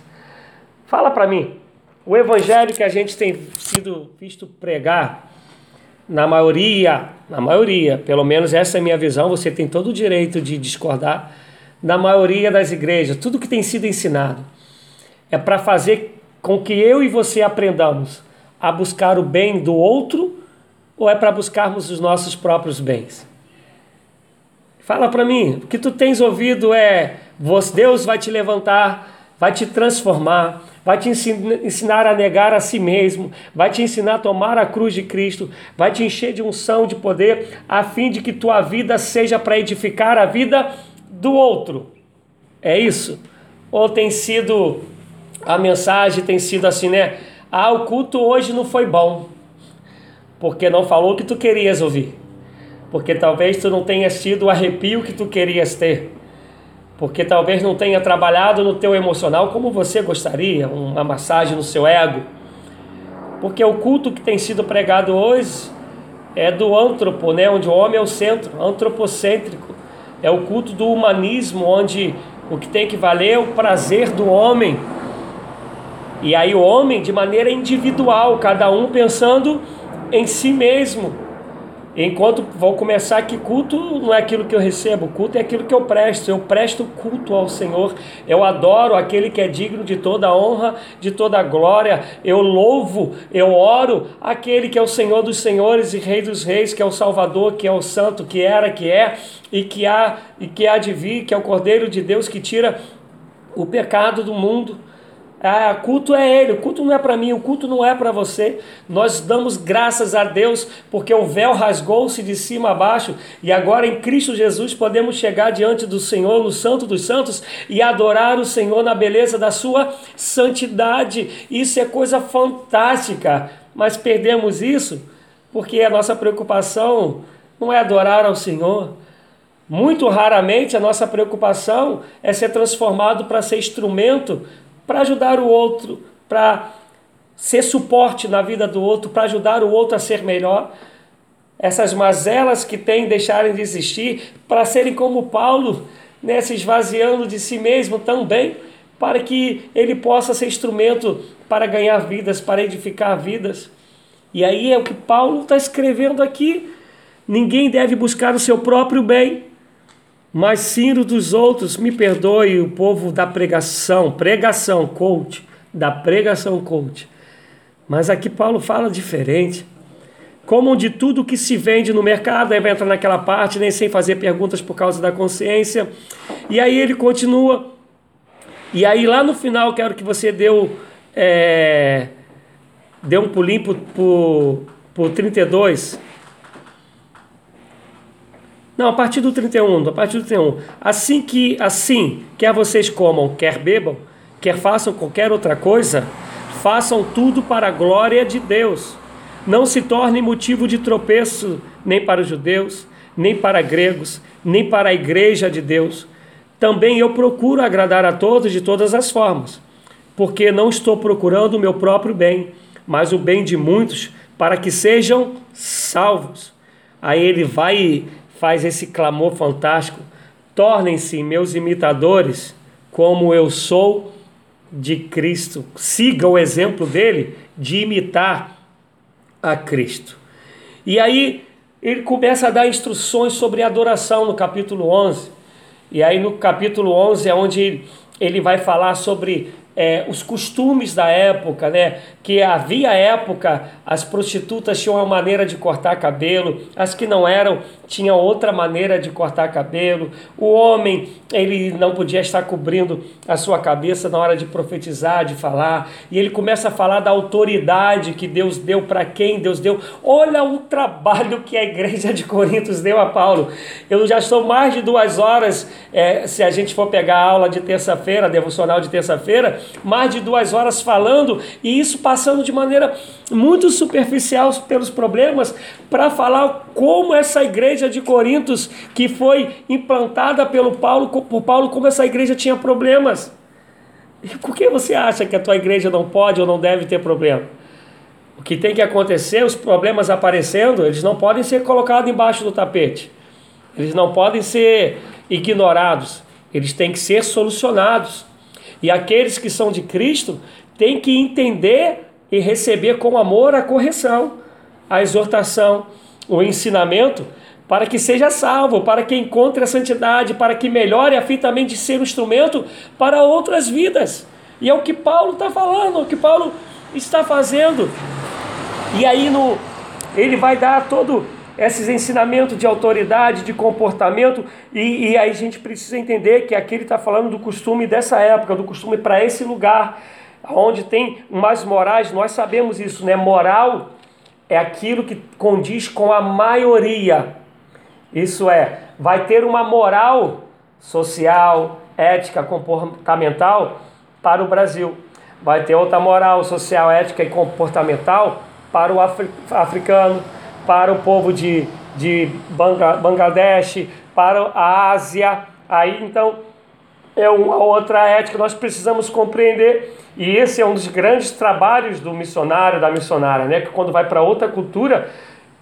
Fala para mim, o evangelho que a gente tem sido visto pregar, na maioria, na maioria, pelo menos essa é a minha visão, você tem todo o direito de discordar, na maioria das igrejas, tudo que tem sido ensinado é para fazer com que eu e você aprendamos a buscar o bem do outro ou é para buscarmos os nossos próprios bens? Fala para mim, o que tu tens ouvido é Deus vai te levantar, vai te transformar, vai te ensinar a negar a si mesmo, vai te ensinar a tomar a cruz de Cristo, vai te encher de unção, de poder, a fim de que tua vida seja para edificar a vida do outro. É isso? Ou tem sido a mensagem tem sido assim, né? Ah, o culto hoje não foi bom, porque não falou o que tu querias ouvir, porque talvez tu não tenhas tido o arrepio que tu querias ter porque talvez não tenha trabalhado no teu emocional como você gostaria, uma massagem no seu ego. Porque o culto que tem sido pregado hoje é do antropo, né, onde o homem é o centro, antropocêntrico. É o culto do humanismo, onde o que tem que valer é o prazer do homem. E aí o homem de maneira individual, cada um pensando em si mesmo. Enquanto vou começar que culto não é aquilo que eu recebo, culto é aquilo que eu presto. Eu presto culto ao Senhor. Eu adoro aquele que é digno de toda honra, de toda glória. Eu louvo, eu oro aquele que é o Senhor dos senhores e Rei dos reis, que é o Salvador, que é o Santo, que era, que é e que há e que há de vir, que é o Cordeiro de Deus que tira o pecado do mundo. Ah, culto é Ele, o culto não é para mim, o culto não é para você. Nós damos graças a Deus porque o véu rasgou-se de cima a baixo e agora em Cristo Jesus podemos chegar diante do Senhor, no Santo dos Santos, e adorar o Senhor na beleza da Sua santidade. Isso é coisa fantástica, mas perdemos isso porque a nossa preocupação não é adorar ao Senhor. Muito raramente a nossa preocupação é ser transformado para ser instrumento para ajudar o outro, para ser suporte na vida do outro, para ajudar o outro a ser melhor. Essas mazelas que tem deixarem de existir, para serem como Paulo, né, se esvaziando de si mesmo também, para que ele possa ser instrumento para ganhar vidas, para edificar vidas. E aí é o que Paulo está escrevendo aqui. Ninguém deve buscar o seu próprio bem, mas sim o dos outros. Me perdoe o povo da pregação, pregação coach, da pregação coach. Mas aqui Paulo fala diferente. Como de tudo que se vende no mercado, aí vai entrar naquela parte, nem sem fazer perguntas por causa da consciência. E aí ele continua. E aí lá no final, quero que você deu, é, dê um pulinho por, por, por 32. Não, a partir do 31, a partir do 31. Assim que, assim, quer vocês comam, quer bebam, quer façam qualquer outra coisa, façam tudo para a glória de Deus. Não se torne motivo de tropeço nem para os judeus, nem para gregos, nem para a igreja de Deus. Também eu procuro agradar a todos de todas as formas, porque não estou procurando o meu próprio bem, mas o bem de muitos, para que sejam salvos. Aí ele vai faz esse clamor fantástico: tornem-se meus imitadores, como eu sou de Cristo. Siga o exemplo dele de imitar a Cristo. E aí ele começa a dar instruções sobre adoração no capítulo 11. E aí no capítulo 11 é onde ele vai falar sobre é, os costumes da época, né? Que havia época, as prostitutas tinham uma maneira de cortar cabelo, as que não eram tinham outra maneira de cortar cabelo. O homem, ele não podia estar cobrindo a sua cabeça na hora de profetizar, de falar. E ele começa a falar da autoridade que Deus deu para quem Deus deu. Olha o trabalho que a igreja de Coríntios deu a Paulo. Eu já estou mais de duas horas, é, se a gente for pegar a aula de terça-feira, devocional de terça-feira, mais de duas horas falando, e isso passando de maneira muito superficial pelos problemas, para falar como essa igreja de Corintos, que foi implantada pelo Paulo, por Paulo, como essa igreja tinha problemas. E por que você acha que a tua igreja não pode ou não deve ter problema? O que tem que acontecer, os problemas aparecendo, eles não podem ser colocados embaixo do tapete. Eles não podem ser ignorados. Eles têm que ser solucionados. E aqueles que são de Cristo têm que entender e receber com amor a correção, a exortação, o ensinamento, para que seja salvo, para que encontre a santidade, para que melhore a fim também de ser um instrumento para outras vidas. E é o que Paulo está falando, o que Paulo está fazendo. E aí no, ele vai dar todo esses ensinamentos de autoridade, de comportamento, e, e aí a gente precisa entender que aqui ele está falando do costume dessa época, do costume para esse lugar, onde tem mais morais, nós sabemos isso, né? Moral é aquilo que condiz com a maioria. Isso é, vai ter uma moral social, ética, comportamental para o Brasil. Vai ter outra moral social, ética e comportamental para o africano para o povo de, de Bangladesh, para a Ásia. Aí então é uma outra ética nós precisamos compreender. E esse é um dos grandes trabalhos do missionário, da missionária, né? Que quando vai para outra cultura,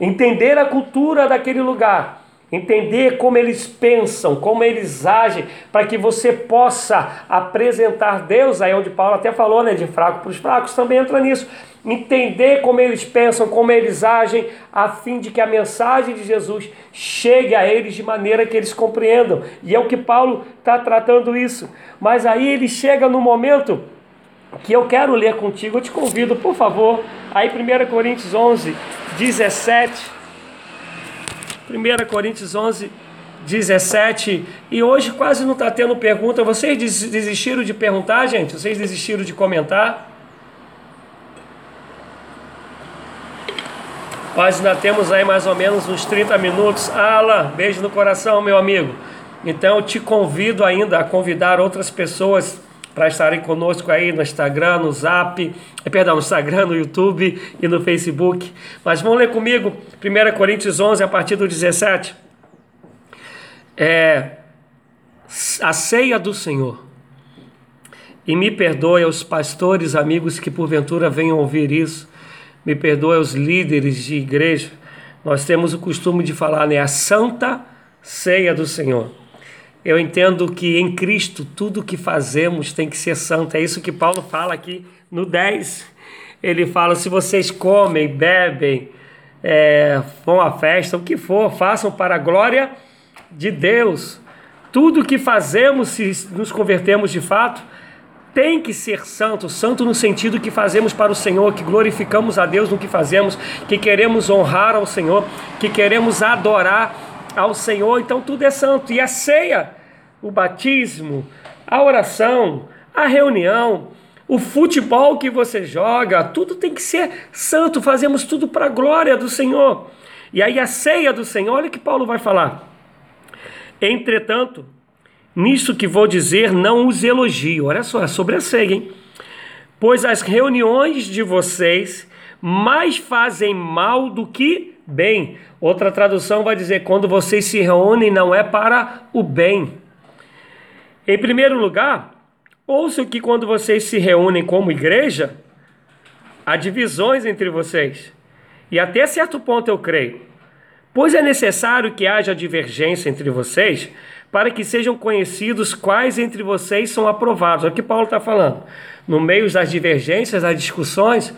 entender a cultura daquele lugar entender como eles pensam, como eles agem, para que você possa apresentar Deus, aí onde Paulo até falou, né, de fraco para os fracos, também entra nisso. Entender como eles pensam, como eles agem, a fim de que a mensagem de Jesus chegue a eles de maneira que eles compreendam. E é o que Paulo está tratando isso. Mas aí ele chega no momento que eu quero ler contigo, eu te convido, por favor, aí 1 Coríntios 11, 17 1 Coríntios 11, 17. E hoje quase não está tendo pergunta. Vocês desistiram de perguntar, gente? Vocês desistiram de comentar? Nós ainda temos aí mais ou menos uns 30 minutos. Ala, beijo no coração, meu amigo. Então eu te convido ainda a convidar outras pessoas para estarem conosco aí no Instagram, no Zap, eh, perdão, no Instagram, no YouTube e no Facebook. Mas vamos ler comigo 1 Coríntios 11, a partir do 17. É a ceia do Senhor. E me perdoe aos pastores, amigos que porventura venham ouvir isso. Me perdoe aos líderes de igreja. Nós temos o costume de falar, né? A santa ceia do Senhor. Eu entendo que em Cristo tudo que fazemos tem que ser santo. É isso que Paulo fala aqui no 10. Ele fala: se vocês comem, bebem, é, vão à festa, o que for, façam para a glória de Deus. Tudo que fazemos, se nos convertemos de fato, tem que ser santo, santo no sentido que fazemos para o Senhor, que glorificamos a Deus no que fazemos, que queremos honrar ao Senhor, que queremos adorar ao Senhor, então tudo é santo. E a ceia, o batismo, a oração, a reunião, o futebol que você joga, tudo tem que ser santo, fazemos tudo para a glória do Senhor. E aí a ceia do Senhor, olha que Paulo vai falar. Entretanto, nisso que vou dizer, não os elogio. Olha só, é sobre a ceia, hein? Pois as reuniões de vocês mais fazem mal do que bem. Outra tradução vai dizer: quando vocês se reúnem, não é para o bem. Em primeiro lugar, ouço que quando vocês se reúnem como igreja, há divisões entre vocês. E até certo ponto eu creio. Pois é necessário que haja divergência entre vocês, para que sejam conhecidos quais entre vocês são aprovados. É o que Paulo está falando. No meio das divergências, das discussões,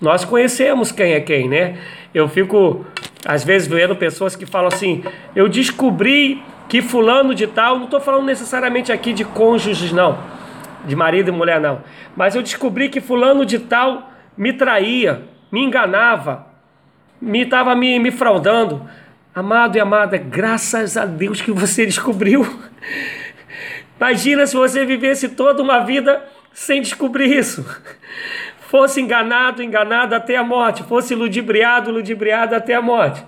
nós conhecemos quem é quem, né? Eu fico, às vezes, vendo pessoas que falam assim: eu descobri que fulano de tal, não estou falando necessariamente aqui de cônjuges, não. de marido e mulher não. Mas eu descobri que fulano de tal me traía, me enganava, me estava me, me fraudando. Amado e amada, graças a Deus que você descobriu. *laughs* Imagina se você vivesse toda uma vida sem descobrir isso. Fosse enganado, enganado até a morte. Fosse ludibriado, ludibriado até a morte.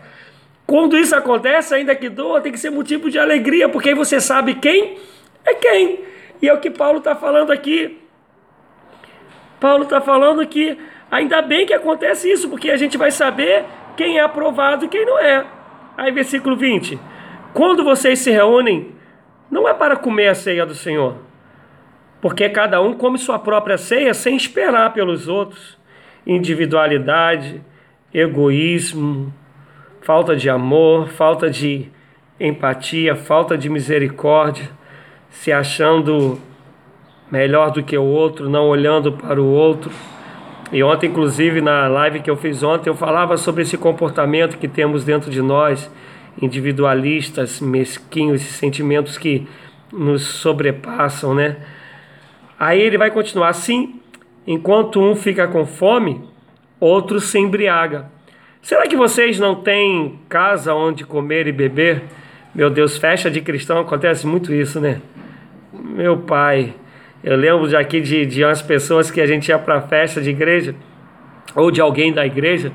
Quando isso acontece, ainda que doa, tem que ser motivo de alegria, porque aí você sabe quem é quem. E é o que Paulo está falando aqui. Paulo está falando que ainda bem que acontece isso, porque a gente vai saber quem é aprovado e quem não é. Aí, versículo 20: Quando vocês se reúnem, não é para comer a ceia do Senhor, porque cada um come sua própria ceia sem esperar pelos outros. Individualidade, egoísmo, falta de amor, falta de empatia, falta de misericórdia se achando melhor do que o outro, não olhando para o outro. E ontem, inclusive, na live que eu fiz ontem, eu falava sobre esse comportamento que temos dentro de nós, individualistas, mesquinhos, esses sentimentos que nos sobrepassam, né? Aí ele vai continuar assim: enquanto um fica com fome, outro se embriaga. Será que vocês não têm casa onde comer e beber? Meu Deus, festa de cristão acontece muito isso, né? Meu pai, eu lembro de aqui de, de umas pessoas que a gente ia para festa de igreja, ou de alguém da igreja,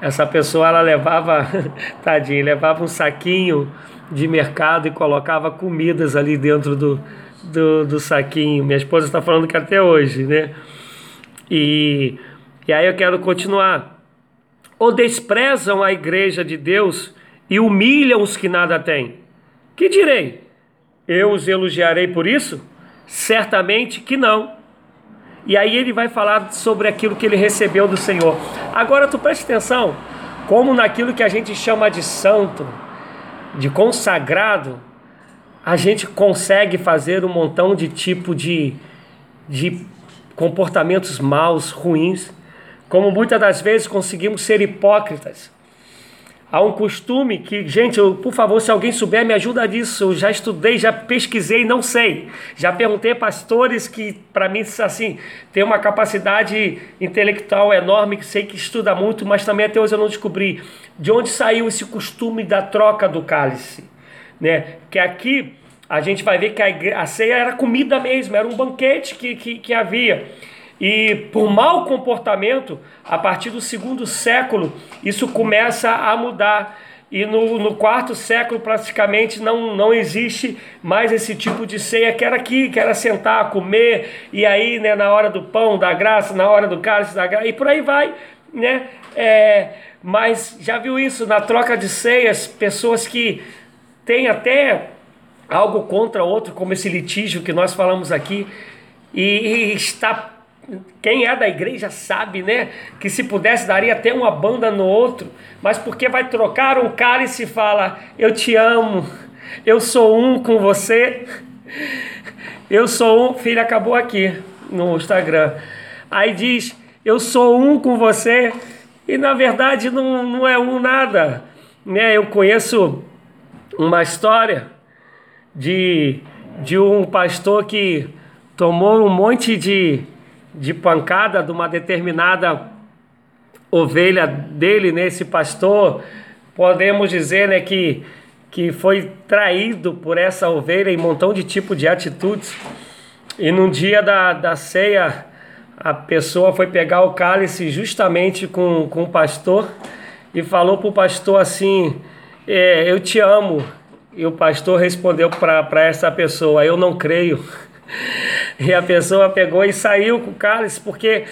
essa pessoa ela levava, *laughs* tadinho, levava um saquinho de mercado e colocava comidas ali dentro do, do, do saquinho. Minha esposa está falando que até hoje, né? E, e aí eu quero continuar. Ou desprezam a igreja de Deus e humilham os que nada têm. Que direi? eu os elogiarei por isso? Certamente que não. E aí ele vai falar sobre aquilo que ele recebeu do Senhor. Agora tu preste atenção, como naquilo que a gente chama de santo, de consagrado, a gente consegue fazer um montão de tipo de, de comportamentos maus, ruins, como muitas das vezes conseguimos ser hipócritas. Há um costume que, gente, eu, por favor, se alguém souber, me ajuda disso. Eu já estudei, já pesquisei, não sei. Já perguntei a pastores que, para mim, assim, tem uma capacidade intelectual enorme, que sei que estuda muito, mas também até hoje eu não descobri de onde saiu esse costume da troca do cálice. Né? Que aqui a gente vai ver que a, a ceia era comida mesmo, era um banquete que, que, que havia. E por mau comportamento, a partir do segundo século, isso começa a mudar. E no, no quarto século, praticamente, não, não existe mais esse tipo de ceia que era aqui, que era sentar, comer, e aí, né, na hora do pão, da graça, na hora do cálice, da graça, e por aí vai, né? É, mas já viu isso na troca de ceias, pessoas que têm até algo contra outro, como esse litígio que nós falamos aqui, e, está quem é da igreja sabe, né? Que se pudesse daria até uma banda no outro, mas porque vai trocar um cálice e fala: Eu te amo, eu sou um com você, eu sou um. Filho, acabou aqui no Instagram. Aí diz: Eu sou um com você, e na verdade não, não é um nada. Né? Eu conheço uma história de, de um pastor que tomou um monte de de pancada de uma determinada ovelha dele, nesse né, pastor, podemos dizer né, que, que foi traído por essa ovelha em um montão de tipo de atitudes. E num dia da, da ceia, a pessoa foi pegar o cálice justamente com, com o pastor e falou para o pastor assim: é, Eu te amo. E o pastor respondeu para essa pessoa: Eu não creio. *laughs* E a pessoa pegou e saiu com o cálice, porque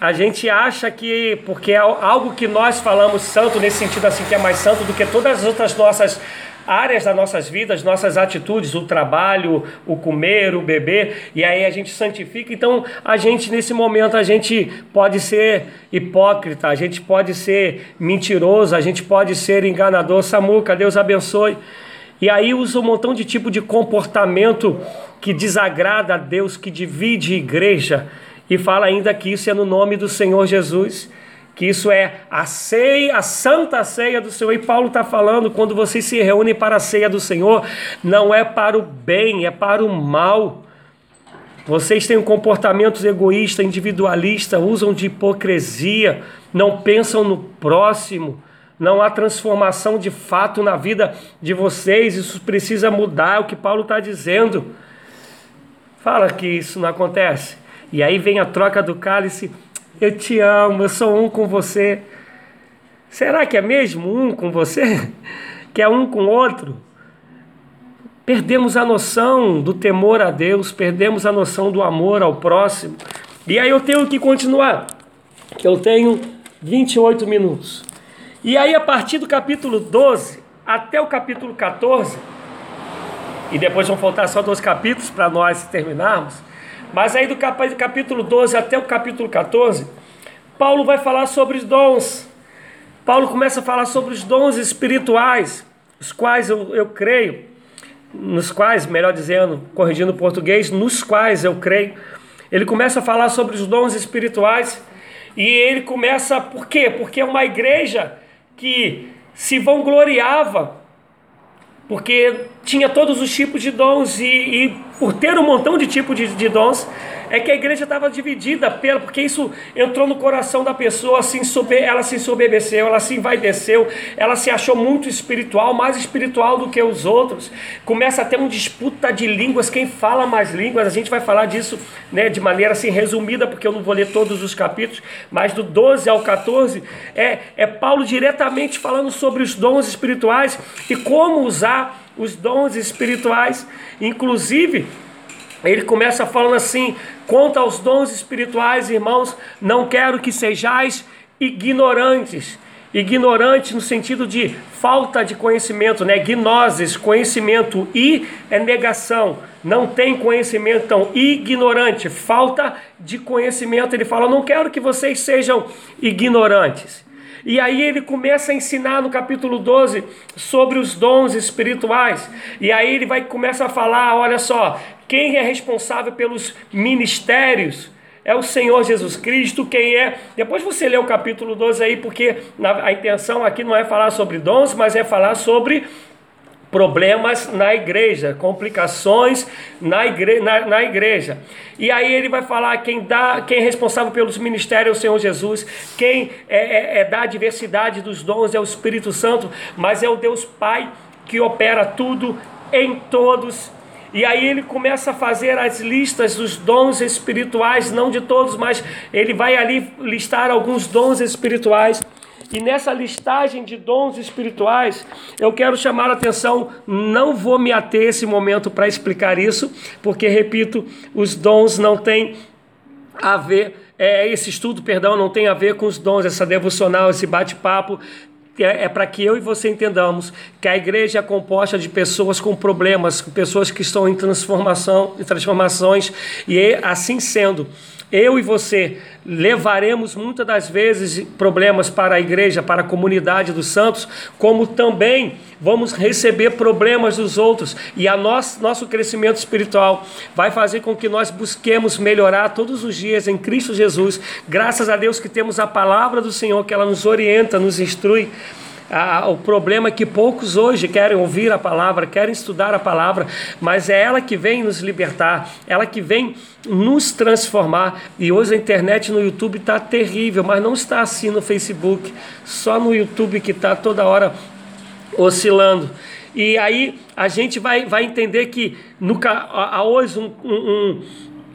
a gente acha que, porque é algo que nós falamos santo, nesse sentido assim, que é mais santo do que todas as outras nossas áreas das nossas vidas, nossas atitudes, o trabalho, o comer, o beber, e aí a gente santifica. Então, a gente nesse momento a gente pode ser hipócrita, a gente pode ser mentiroso, a gente pode ser enganador. Samuca, Deus abençoe. E aí usa um montão de tipo de comportamento que desagrada a Deus, que divide a igreja, e fala ainda que isso é no nome do Senhor Jesus, que isso é a ceia, a santa ceia do Senhor. E Paulo está falando, quando vocês se reúnem para a ceia do Senhor, não é para o bem, é para o mal. Vocês têm um comportamento egoísta, individualista, usam de hipocrisia, não pensam no próximo, não há transformação de fato na vida de vocês. Isso precisa mudar, é o que Paulo está dizendo. Fala que isso não acontece. E aí vem a troca do cálice. Eu te amo, eu sou um com você. Será que é mesmo um com você? *laughs* Que é um com o outro? Perdemos a noção do temor a Deus, perdemos a noção do amor ao próximo. E aí eu tenho que continuar, eu tenho 28 minutos. E aí a partir do capítulo 12 até o capítulo 14, e depois vão faltar só dois capítulos para nós terminarmos, mas aí do capítulo 12 até o capítulo 14, Paulo vai falar sobre os dons. Paulo começa a falar sobre os dons espirituais, os quais eu, eu creio nos quais, melhor dizendo, corrigindo o português, nos quais eu creio. Ele começa a falar sobre os dons espirituais e ele começa, por quê? Porque é uma igreja que se vangloriava, porque tinha todos os tipos de dons e, e por ter um montão de tipos de, de dons, é que a igreja estava dividida, pelo, porque isso entrou no coração da pessoa, assim, ela se ensoberbeceu, ela se envaideceu, ela se achou muito espiritual, mais espiritual do que os outros. Começa a ter uma disputa de línguas, quem fala mais línguas, a gente vai falar disso né, de maneira assim resumida, porque eu não vou ler todos os capítulos, mas do 12 ao 14 é, é Paulo diretamente falando sobre os dons espirituais e como usar os dons espirituais, inclusive ele começa falando assim: quanto aos dons espirituais, irmãos, não quero que sejais ignorantes. Ignorante no sentido de falta de conhecimento, né? Gnoses, conhecimento e é negação. Não tem conhecimento, então ignorante, falta de conhecimento. Ele fala: não quero que vocês sejam ignorantes. E aí ele começa a ensinar no capítulo 12 sobre os dons espirituais. E aí ele vai começa a falar, olha só, quem é responsável pelos ministérios? É o Senhor Jesus Cristo, quem é. Depois você lê o capítulo 12 aí, porque a intenção aqui não é falar sobre dons, mas é falar sobre problemas na igreja, complicações na, igre na, na, igreja. E aí ele vai falar quem dá, quem é responsável pelos ministérios é o Senhor Jesus, quem é, é, é dá a diversidade dos dons é o Espírito Santo, mas é o Deus Pai que opera tudo em todos e aí ele começa a fazer as listas dos dons espirituais, não de todos, mas ele vai ali listar alguns dons espirituais. E nessa listagem de dons espirituais, eu quero chamar a atenção, não vou me ater esse momento para explicar isso, porque, repito, os dons não têm a ver, é, esse estudo, perdão, não tem a ver com os dons, essa devocional, esse bate-papo é, é para que eu e você entendamos que a igreja é composta de pessoas com problemas, pessoas que estão em transformação, em transformações, e assim sendo, eu e você levaremos muitas das vezes problemas para a igreja, para a comunidade dos santos, como também vamos receber problemas dos outros. E a nosso, nosso crescimento espiritual vai fazer com que nós busquemos melhorar todos os dias em Cristo Jesus. Graças a Deus que temos a palavra do Senhor, que ela nos orienta, nos instrui. Ah, o problema é que poucos hoje querem ouvir a palavra, querem estudar a palavra, mas é ela que vem nos libertar, ela que vem nos transformar. E hoje a internet no YouTube está terrível, mas não está assim no Facebook, só no YouTube que está toda hora oscilando. E aí a gente vai, vai entender que há hoje um, um,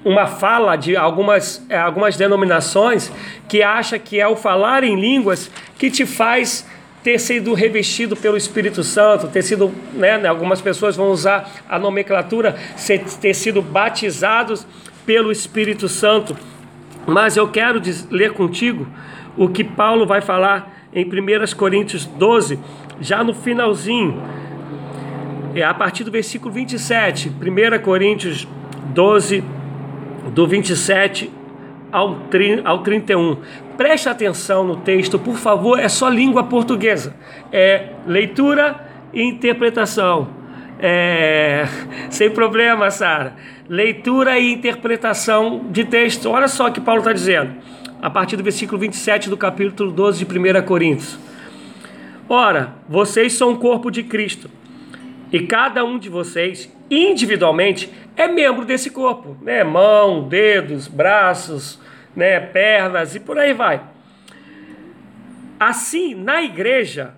uma fala de algumas, é, algumas denominações que acha que é o falar em línguas que te faz ter sido revestido pelo Espírito Santo, ter sido, né, né, algumas pessoas vão usar a nomenclatura, ter sido batizados pelo Espírito Santo. Mas eu quero ler contigo o que Paulo vai falar em 1 Coríntios 12, já no finalzinho, é a partir do versículo 27, 1 Coríntios 12, do 27 ao, ao 31. Preste atenção no texto, por favor, é só língua portuguesa. É leitura e interpretação. É, *laughs* sem problema, Sara. Leitura e interpretação de texto. Olha só o que Paulo está dizendo, a partir do versículo 27 do capítulo 12 de 1 Coríntios. Ora, vocês são o corpo de Cristo, e cada um de vocês, individualmente, é membro desse corpo, né? Mão, dedos, braços, né? pernas e por aí vai. Assim, na igreja,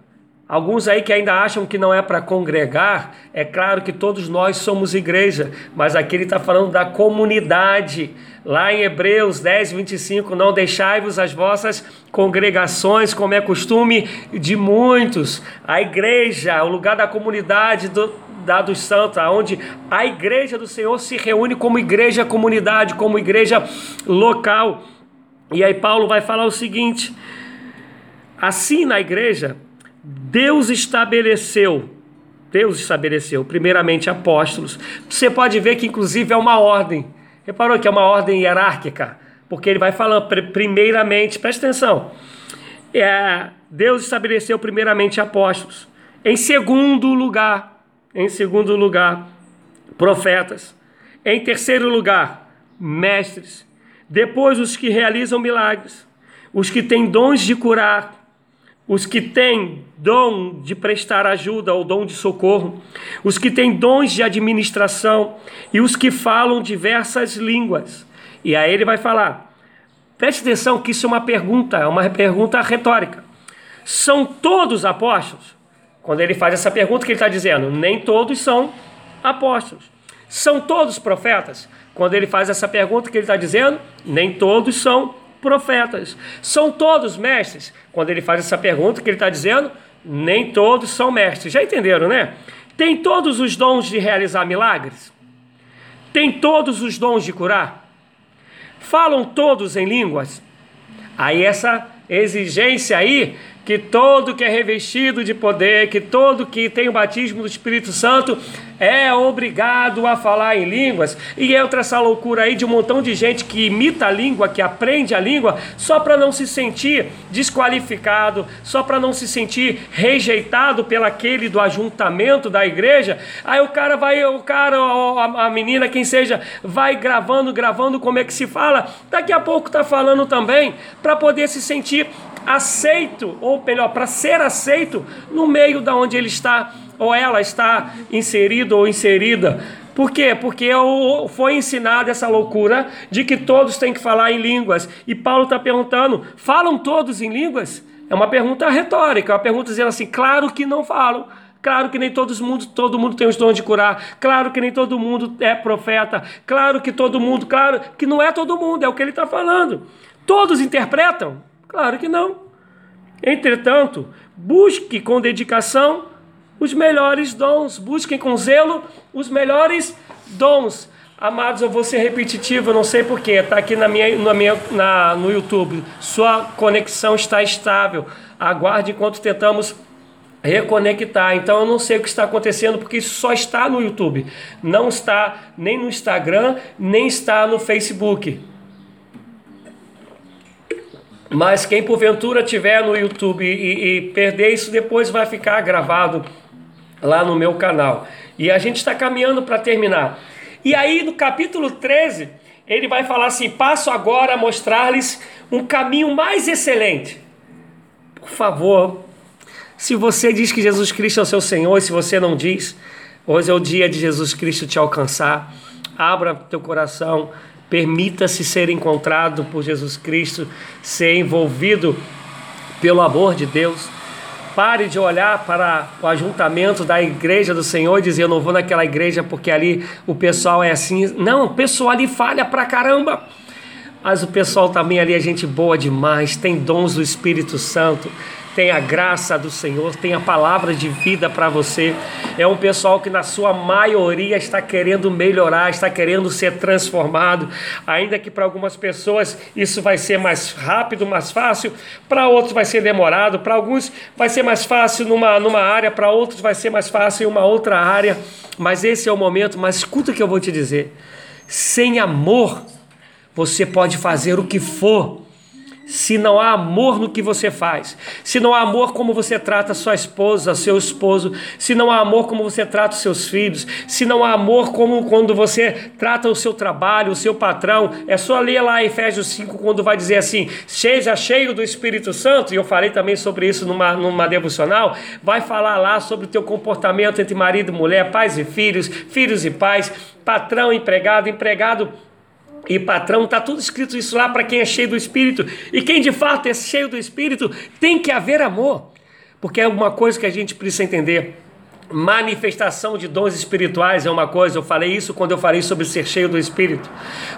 Alguns aí que ainda acham que não é para congregar, é claro que todos nós somos igreja, mas aqui ele está falando da comunidade. Lá em Hebreus 10, 25, não deixai-vos as vossas congregações, como é costume de muitos. A igreja, o lugar da comunidade do, da dos santos, onde a igreja do Senhor se reúne como igreja comunidade, como igreja local. E aí Paulo vai falar o seguinte: assim na igreja Deus estabeleceu, Deus estabeleceu, primeiramente apóstolos. Você pode ver que inclusive é uma ordem. Reparou que é uma ordem hierárquica? Porque ele vai falando primeiramente, presta atenção. É, Deus estabeleceu primeiramente apóstolos. Em segundo lugar, em segundo lugar, profetas. Em terceiro lugar, mestres. Depois os que realizam milagres, os que têm dons de curar, os que têm dom de prestar ajuda ou dom de socorro, os que têm dons de administração e os que falam diversas línguas. E aí ele vai falar: preste atenção que isso é uma pergunta, é uma pergunta retórica. São todos apóstolos? Quando ele faz essa pergunta, que ele está dizendo? Nem todos são apóstolos. São todos profetas? Quando ele faz essa pergunta, que ele está dizendo? Nem todos são profetas. São todos mestres? Quando ele faz essa pergunta, que ele está dizendo, nem todos são mestres. Já entenderam, né? Tem todos os dons de realizar milagres? Tem todos os dons de curar? Falam todos em línguas? Aí essa exigência aí que todo que é revestido de poder, que todo que tem o batismo do Espírito Santo é obrigado a falar em línguas. E entra essa loucura aí de um montão de gente que imita a língua, que aprende a língua, só para não se sentir desqualificado, só para não se sentir rejeitado pelo aquele do ajuntamento da igreja. Aí o cara vai, o cara, a menina, quem seja, vai gravando, gravando como é que se fala. Daqui a pouco tá falando também para poder se sentir aceito, ou melhor, para ser aceito no meio da onde ele está ou ela está inserido ou inserida. Por quê? Porque foi ensinada essa loucura de que todos têm que falar em línguas. E Paulo está perguntando: falam todos em línguas? É uma pergunta retórica, é uma pergunta dizendo assim: claro que não falam. Claro que nem todo mundo, todo mundo tem os dons de curar. Claro que nem todo mundo é profeta. Claro que todo mundo, claro que não é todo mundo, é o que ele está falando. Todos interpretam? Claro que não. Entretanto, busque com dedicação os melhores dons, busquem com zelo os melhores dons. Amados, eu vou ser repetitivo, eu não sei porquê, está aqui na minha, na minha, na, no YouTube. Sua conexão está estável. Aguarde enquanto tentamos reconectar. Então eu não sei o que está acontecendo porque isso só está no YouTube. Não está nem no Instagram, nem está no Facebook. Mas quem porventura tiver no YouTube e, e, perder isso depois vai ficar gravado lá no meu canal. E a gente está caminhando para terminar. E aí no capítulo 13, ele vai falar assim: passo agora a mostrar-lhes um caminho mais excelente. Por favor, se você diz que Jesus Cristo é o seu Senhor, e se você não diz, hoje é o dia de Jesus Cristo te alcançar. Abra teu coração Permita-se ser encontrado por Jesus Cristo, ser envolvido pelo amor de Deus. Pare de olhar para o ajuntamento da igreja do Senhor e dizer: Eu não vou naquela igreja porque ali o pessoal é assim. Não, o pessoal ali falha pra caramba. Mas o pessoal também ali é gente boa demais, tem dons do Espírito Santo tem a graça do Senhor, tem a palavra de vida para você. É um pessoal que, na sua maioria, está querendo melhorar, está querendo ser transformado. Ainda que para algumas pessoas isso vai ser mais rápido, mais fácil, para outros vai ser demorado, para alguns vai ser mais fácil numa, numa área, para outros vai ser mais fácil em uma outra área. Mas esse é o momento. Mas escuta o que eu vou te dizer: sem amor, você pode fazer o que for se não há amor no que você faz, se não há amor como você trata sua esposa, seu esposo, se não há amor como você trata os seus filhos, se não há amor como quando você trata o seu trabalho, o seu patrão, é só ler lá Efésios 5 quando vai dizer assim: seja cheio do Espírito Santo, e eu falei também sobre isso numa, numa devocional, vai falar lá sobre o teu comportamento entre marido e mulher, pais e filhos, filhos e pais, patrão, empregado, empregado e patrão, está tudo escrito isso lá para quem é cheio do Espírito. E quem de fato é cheio do Espírito, tem que haver amor. Porque é uma coisa que a gente precisa entender. Manifestação de dons espirituais é uma coisa, eu falei isso quando eu falei sobre ser cheio do Espírito.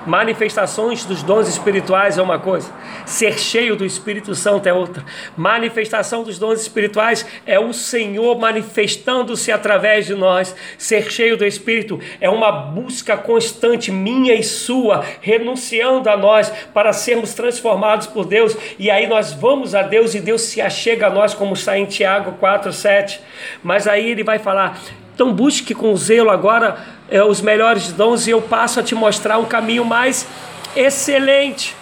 Manifestações dos dons espirituais é uma coisa, ser cheio do Espírito Santo é outra. Manifestação dos dons espirituais é o Senhor manifestando-se através de nós. Ser cheio do Espírito é uma busca constante, minha e sua, renunciando a nós para sermos transformados por Deus. E aí nós vamos a Deus e Deus se achega a nós, como está em Tiago 4, 7. Mas aí ele vai falar: então busque com zelo agora é, os melhores dons e eu passo a te mostrar um caminho mais excelente.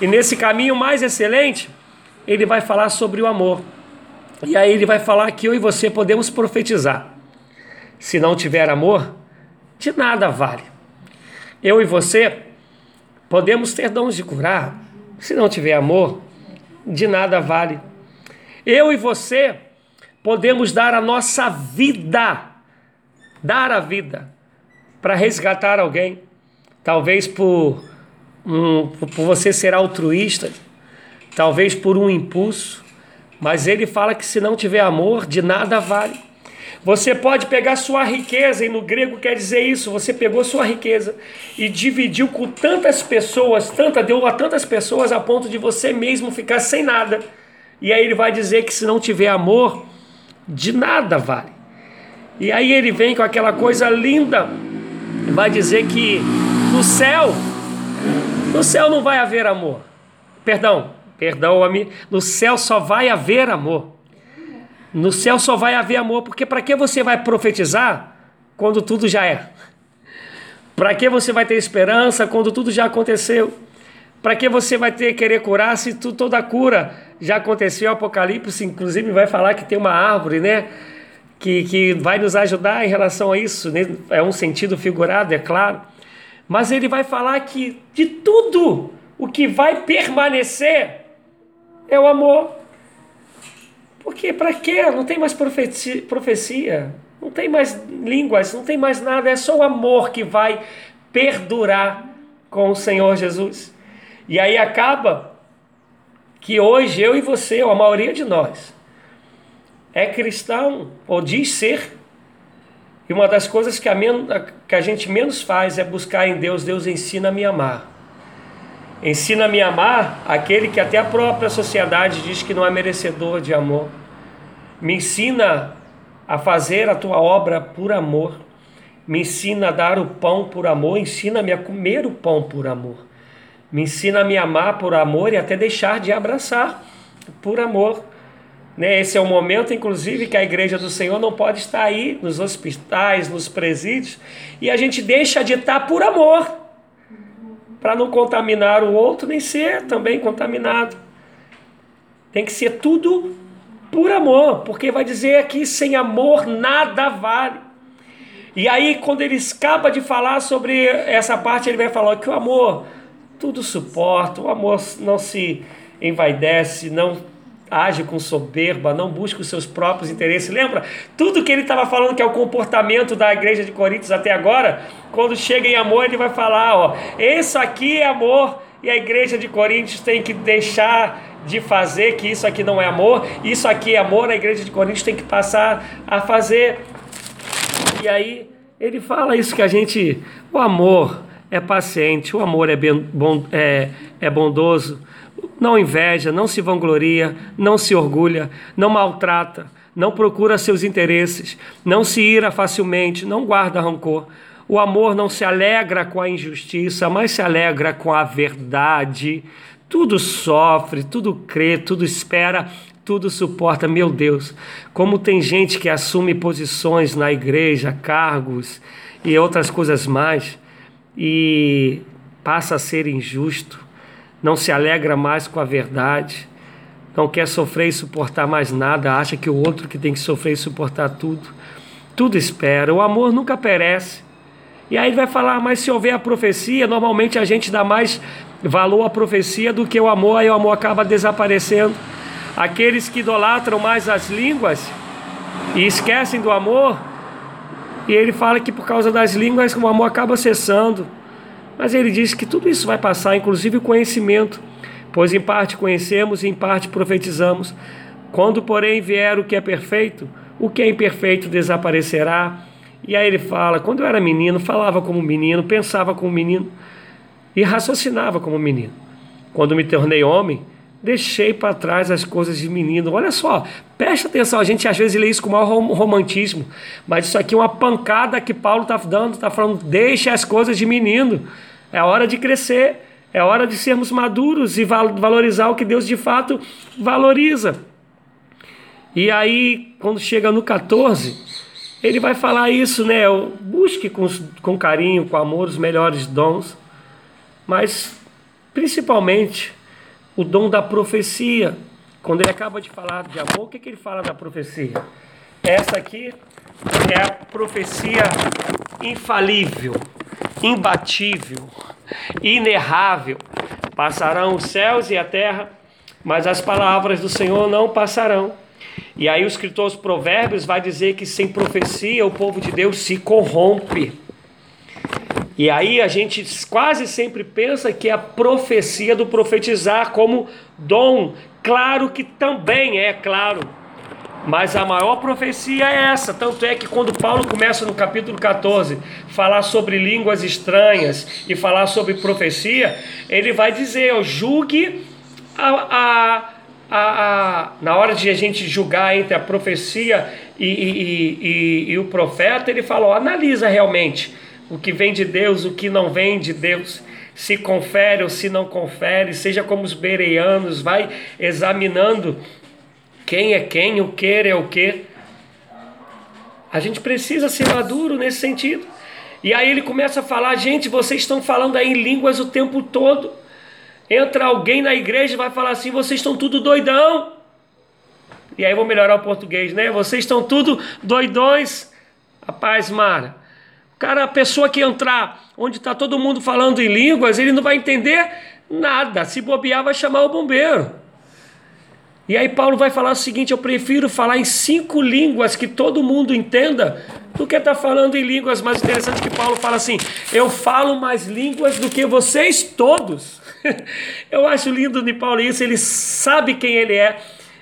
E nesse caminho mais excelente, ele vai falar sobre o amor. E aí ele vai falar que eu e você podemos profetizar. Se não tiver amor, de nada vale. Eu e você podemos ter dons de curar. Se não tiver amor, de nada vale. Eu e você podemos dar a nossa vida, dar a vida para resgatar alguém, talvez por, um, por você ser altruísta, talvez por um impulso, mas ele fala que se não tiver amor, de nada vale. Você pode pegar sua riqueza, e no grego quer dizer isso: você pegou sua riqueza e dividiu com tantas pessoas, tanta, deu a tantas pessoas a ponto de você mesmo ficar sem nada. E aí ele vai dizer que se não tiver amor, de nada vale. E aí ele vem com aquela coisa linda, vai dizer que no céu, no céu não vai haver amor. Perdão, perdão, no céu só vai haver amor. No céu só vai haver amor, porque para que você vai profetizar quando tudo já é? Para que você vai ter esperança quando tudo já aconteceu? Para que você vai ter querer curar se tu, toda a cura já aconteceu? Apocalipse, inclusive, vai falar que tem uma árvore, né? Que, que vai nos ajudar em relação a isso. Né? É um sentido figurado, é claro. Mas ele vai falar que de tudo o que vai permanecer é o amor. Porque para quê? Não tem mais profecia, profecia, não tem mais línguas, não tem mais nada, é só o amor que vai perdurar com o Senhor Jesus. E aí acaba que hoje eu e você, ou a maioria de nós, é cristão, ou diz ser, e uma das coisas que a, que a gente menos faz é buscar em Deus, Deus ensina a me amar. Ensina a me amar aquele que até a própria sociedade diz que não é merecedor de amor. Me ensina a fazer a tua obra por amor. Me ensina a dar o pão por amor. Ensina-me a comer o pão por amor. Me ensina a me amar por amor e até deixar de abraçar por amor. Né? Esse é o momento, inclusive, que a igreja do Senhor não pode estar aí nos hospitais, nos presídios, e a gente deixa de estar por amor, para não contaminar o outro, nem ser também contaminado. Tem que ser tudo por amor, porque vai dizer aqui: sem amor nada vale. E aí, quando ele acaba de falar sobre essa parte, ele vai falar que o amor tudo suporta, o amor não se envaidece, não age com soberba, não busca os seus próprios interesses. Lembra? Tudo que ele estava falando que é o comportamento da igreja de Coríntios até agora, quando chega em amor, ele vai falar, ó, isso aqui é amor, e a igreja de Coríntios tem que deixar de fazer que isso aqui não é amor, isso aqui é amor, a igreja de Coríntios tem que passar a fazer. E aí ele fala isso que a gente, o amor, é paciente, o amor é, bem, bom, é, é bondoso, não inveja, não se vangloria, não se orgulha, não maltrata, não procura seus interesses, não se ira facilmente, não guarda rancor. O amor não se alegra com a injustiça, mas se alegra com a verdade. Tudo sofre, tudo crê, tudo espera, tudo suporta. Meu Deus, como tem gente que assume posições na igreja, cargos e outras coisas mais e passa a ser injusto, não se alegra mais com a verdade, não quer sofrer e suportar mais nada, acha que o outro que tem que sofrer e suportar tudo. Tudo espera, o amor nunca perece. E aí ele vai falar, mas se houver a profecia, normalmente a gente dá mais valor à profecia do que o amor, aí o amor acaba desaparecendo. Aqueles que idolatram mais as línguas e esquecem do amor, e ele fala que por causa das línguas o amor acaba cessando. Mas ele diz que tudo isso vai passar, inclusive o conhecimento, pois em parte conhecemos e em parte profetizamos. Quando, porém, vier o que é perfeito, o que é imperfeito desaparecerá. E aí ele fala: quando eu era menino, falava como menino, pensava como menino e raciocinava como menino. Quando me tornei homem, deixei para trás as coisas de menino. Olha só, preste atenção, a gente às vezes lê isso com maior romantismo, mas isso aqui é uma pancada que Paulo está dando, está falando, deixe as coisas de menino. É hora de crescer, é hora de sermos maduros e valorizar o que Deus de fato valoriza. E aí, quando chega no 14, ele vai falar isso, né? Busque com, com carinho, com amor, os melhores dons, mas principalmente o dom da profecia. Quando ele acaba de falar de amor, o que, que ele fala da profecia? Essa aqui é a profecia infalível, imbatível, inerrável. Passarão os céus e a terra, mas as palavras do Senhor não passarão. E aí o escritor Provérbios vai dizer que sem profecia o povo de Deus se corrompe. E aí a gente quase sempre pensa que é a profecia do profetizar como dom. Claro que também é, claro. Mas a maior profecia é essa. Tanto é que quando Paulo começa no capítulo 14 falar sobre línguas estranhas e falar sobre profecia, ele vai dizer: julgue a, a, a, a, na hora de a gente julgar entre a profecia e, e, e, e o profeta, ele falou: analisa realmente o que vem de Deus, o que não vem de Deus, se confere ou se não confere, seja como os bereanos, vai examinando quem é quem, o que é o que. A gente precisa ser maduro nesse sentido. E aí ele começa a falar, gente, vocês estão falando aí em línguas o tempo todo. Entra alguém na igreja e vai falar assim, vocês estão tudo doidão. E aí vou melhorar o português, né? Vocês estão tudo doidões. Rapaz, Mara, Cara, a pessoa que entrar onde está todo mundo falando em línguas, ele não vai entender nada. Se bobear, vai chamar o bombeiro. E aí Paulo vai falar o seguinte: eu prefiro falar em cinco línguas que todo mundo entenda do que estar tá falando em línguas mais interessantes que Paulo fala assim: eu falo mais línguas do que vocês todos. *laughs* eu acho lindo de Paulo isso, ele sabe quem ele é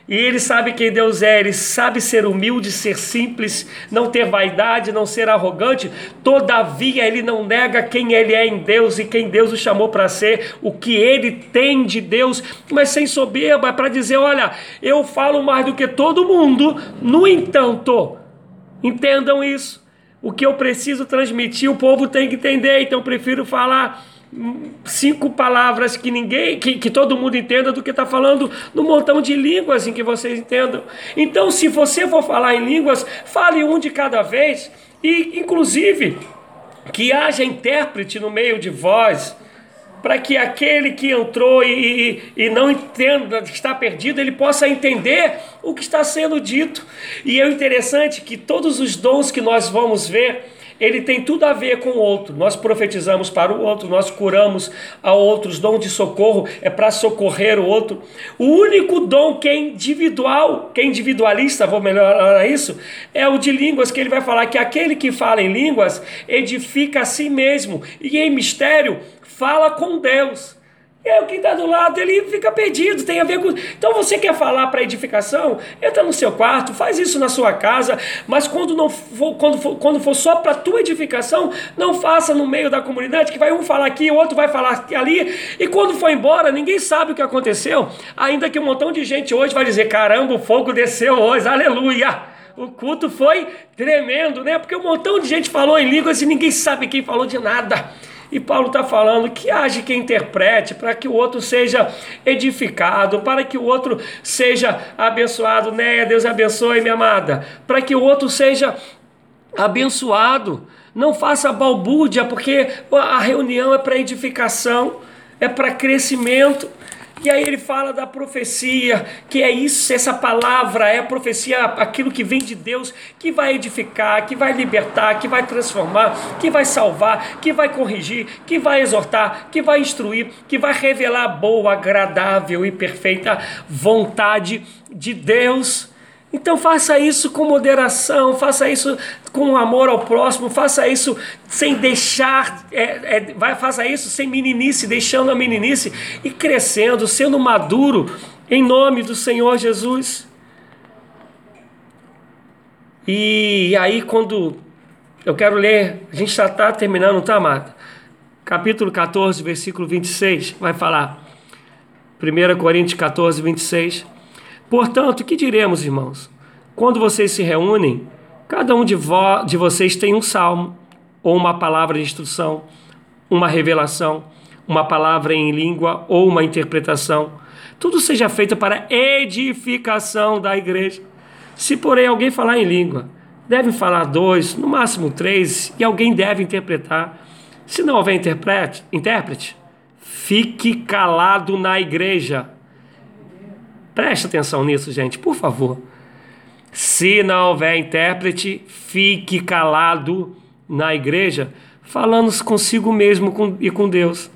e ele sabe quem Deus é, ele sabe ser humilde, ser simples, não ter vaidade, não ser arrogante. Todavia, ele não nega quem ele é em Deus e quem Deus o chamou para ser, o que ele tem de Deus, mas sem soberba, para dizer: olha, eu falo mais do que todo mundo, no entanto, entendam isso. O que eu preciso transmitir, o povo tem que entender, então eu prefiro falar cinco palavras que ninguém, que, que todo mundo entenda do que está falando no montão de línguas em que vocês entendam. Então, se você for falar em línguas, fale um de cada vez e, inclusive, que haja intérprete no meio de vós, para que aquele que entrou e, e, e não entenda, está perdido, ele possa entender o que está sendo dito. E é interessante que todos os dons que nós vamos ver ele tem tudo a ver com o outro. Nós profetizamos para o outro, nós curamos a outros. Dom de socorro é para socorrer o outro. O único dom que é individual, que é individualista, vou melhorar isso, é o de línguas, que ele vai falar que aquele que fala em línguas edifica a si mesmo e em mistério fala com Deus. E aí, quem está do lado, ele fica perdido, tem a ver com. Então você quer falar para edificação? Entra no seu quarto, faz isso na sua casa, mas quando não for, quando for, quando for só para tua edificação, não faça no meio da comunidade, que vai um falar aqui, o outro vai falar ali, e quando for embora, ninguém sabe o que aconteceu. Ainda que um montão de gente hoje vai dizer: caramba, o fogo desceu hoje, aleluia! O culto foi tremendo, né? Porque um montão de gente falou em línguas e ninguém sabe quem falou de nada. E Paulo está falando que age quem interprete para que o outro seja edificado, para que o outro seja abençoado. Né? Deus abençoe, minha amada. Para que o outro seja abençoado. Não faça balbúrdia, porque a reunião é para edificação é para crescimento. E aí ele fala da profecia, que é isso, essa palavra é a profecia, aquilo que vem de Deus, que vai edificar, que vai libertar, que vai transformar, que vai salvar, que vai corrigir, que vai exortar, que vai instruir, que vai revelar a boa, agradável e perfeita vontade de Deus. Então faça isso com moderação, faça isso com amor ao próximo, faça isso sem deixar, é, é, vai, faça isso sem meninice, deixando a meninice e crescendo, sendo maduro, em nome do Senhor Jesus. E aí, quando eu quero ler, a gente já está terminando, tá, Marta? Capítulo 14, versículo 26, vai falar. 1 Coríntios 14, 26. Portanto, que diremos, irmãos? Quando vocês se reúnem, cada um de, vo de vocês tem um salmo, ou uma palavra de instrução, uma revelação, uma palavra em língua ou uma interpretação. Tudo seja feito para edificação da igreja. Se, porém, alguém falar em língua, deve falar dois, no máximo três, e alguém deve interpretar. Se não houver intérprete fique calado na igreja Preste atenção nisso, gente, por favor. Se não houver intérprete, fique calado na igreja, falando consigo mesmo e com Deus.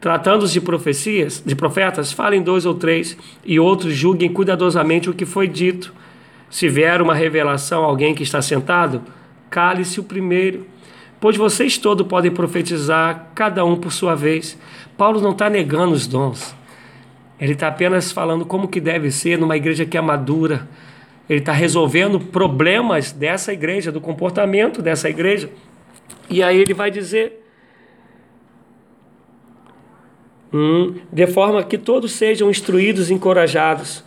Tratando-se de profecias, de profetas, falem dois ou três, e outros julguem cuidadosamente o que foi dito. Se vier uma revelação a alguém que está sentado, cale-se o primeiro, pois vocês todos podem profetizar, cada um por sua vez. Paulo não está negando os dons. Ele está apenas falando como que deve ser numa igreja que é madura. Ele está resolvendo problemas dessa igreja, do comportamento dessa igreja. E aí ele vai dizer: hum, de forma que todos sejam instruídos e encorajados.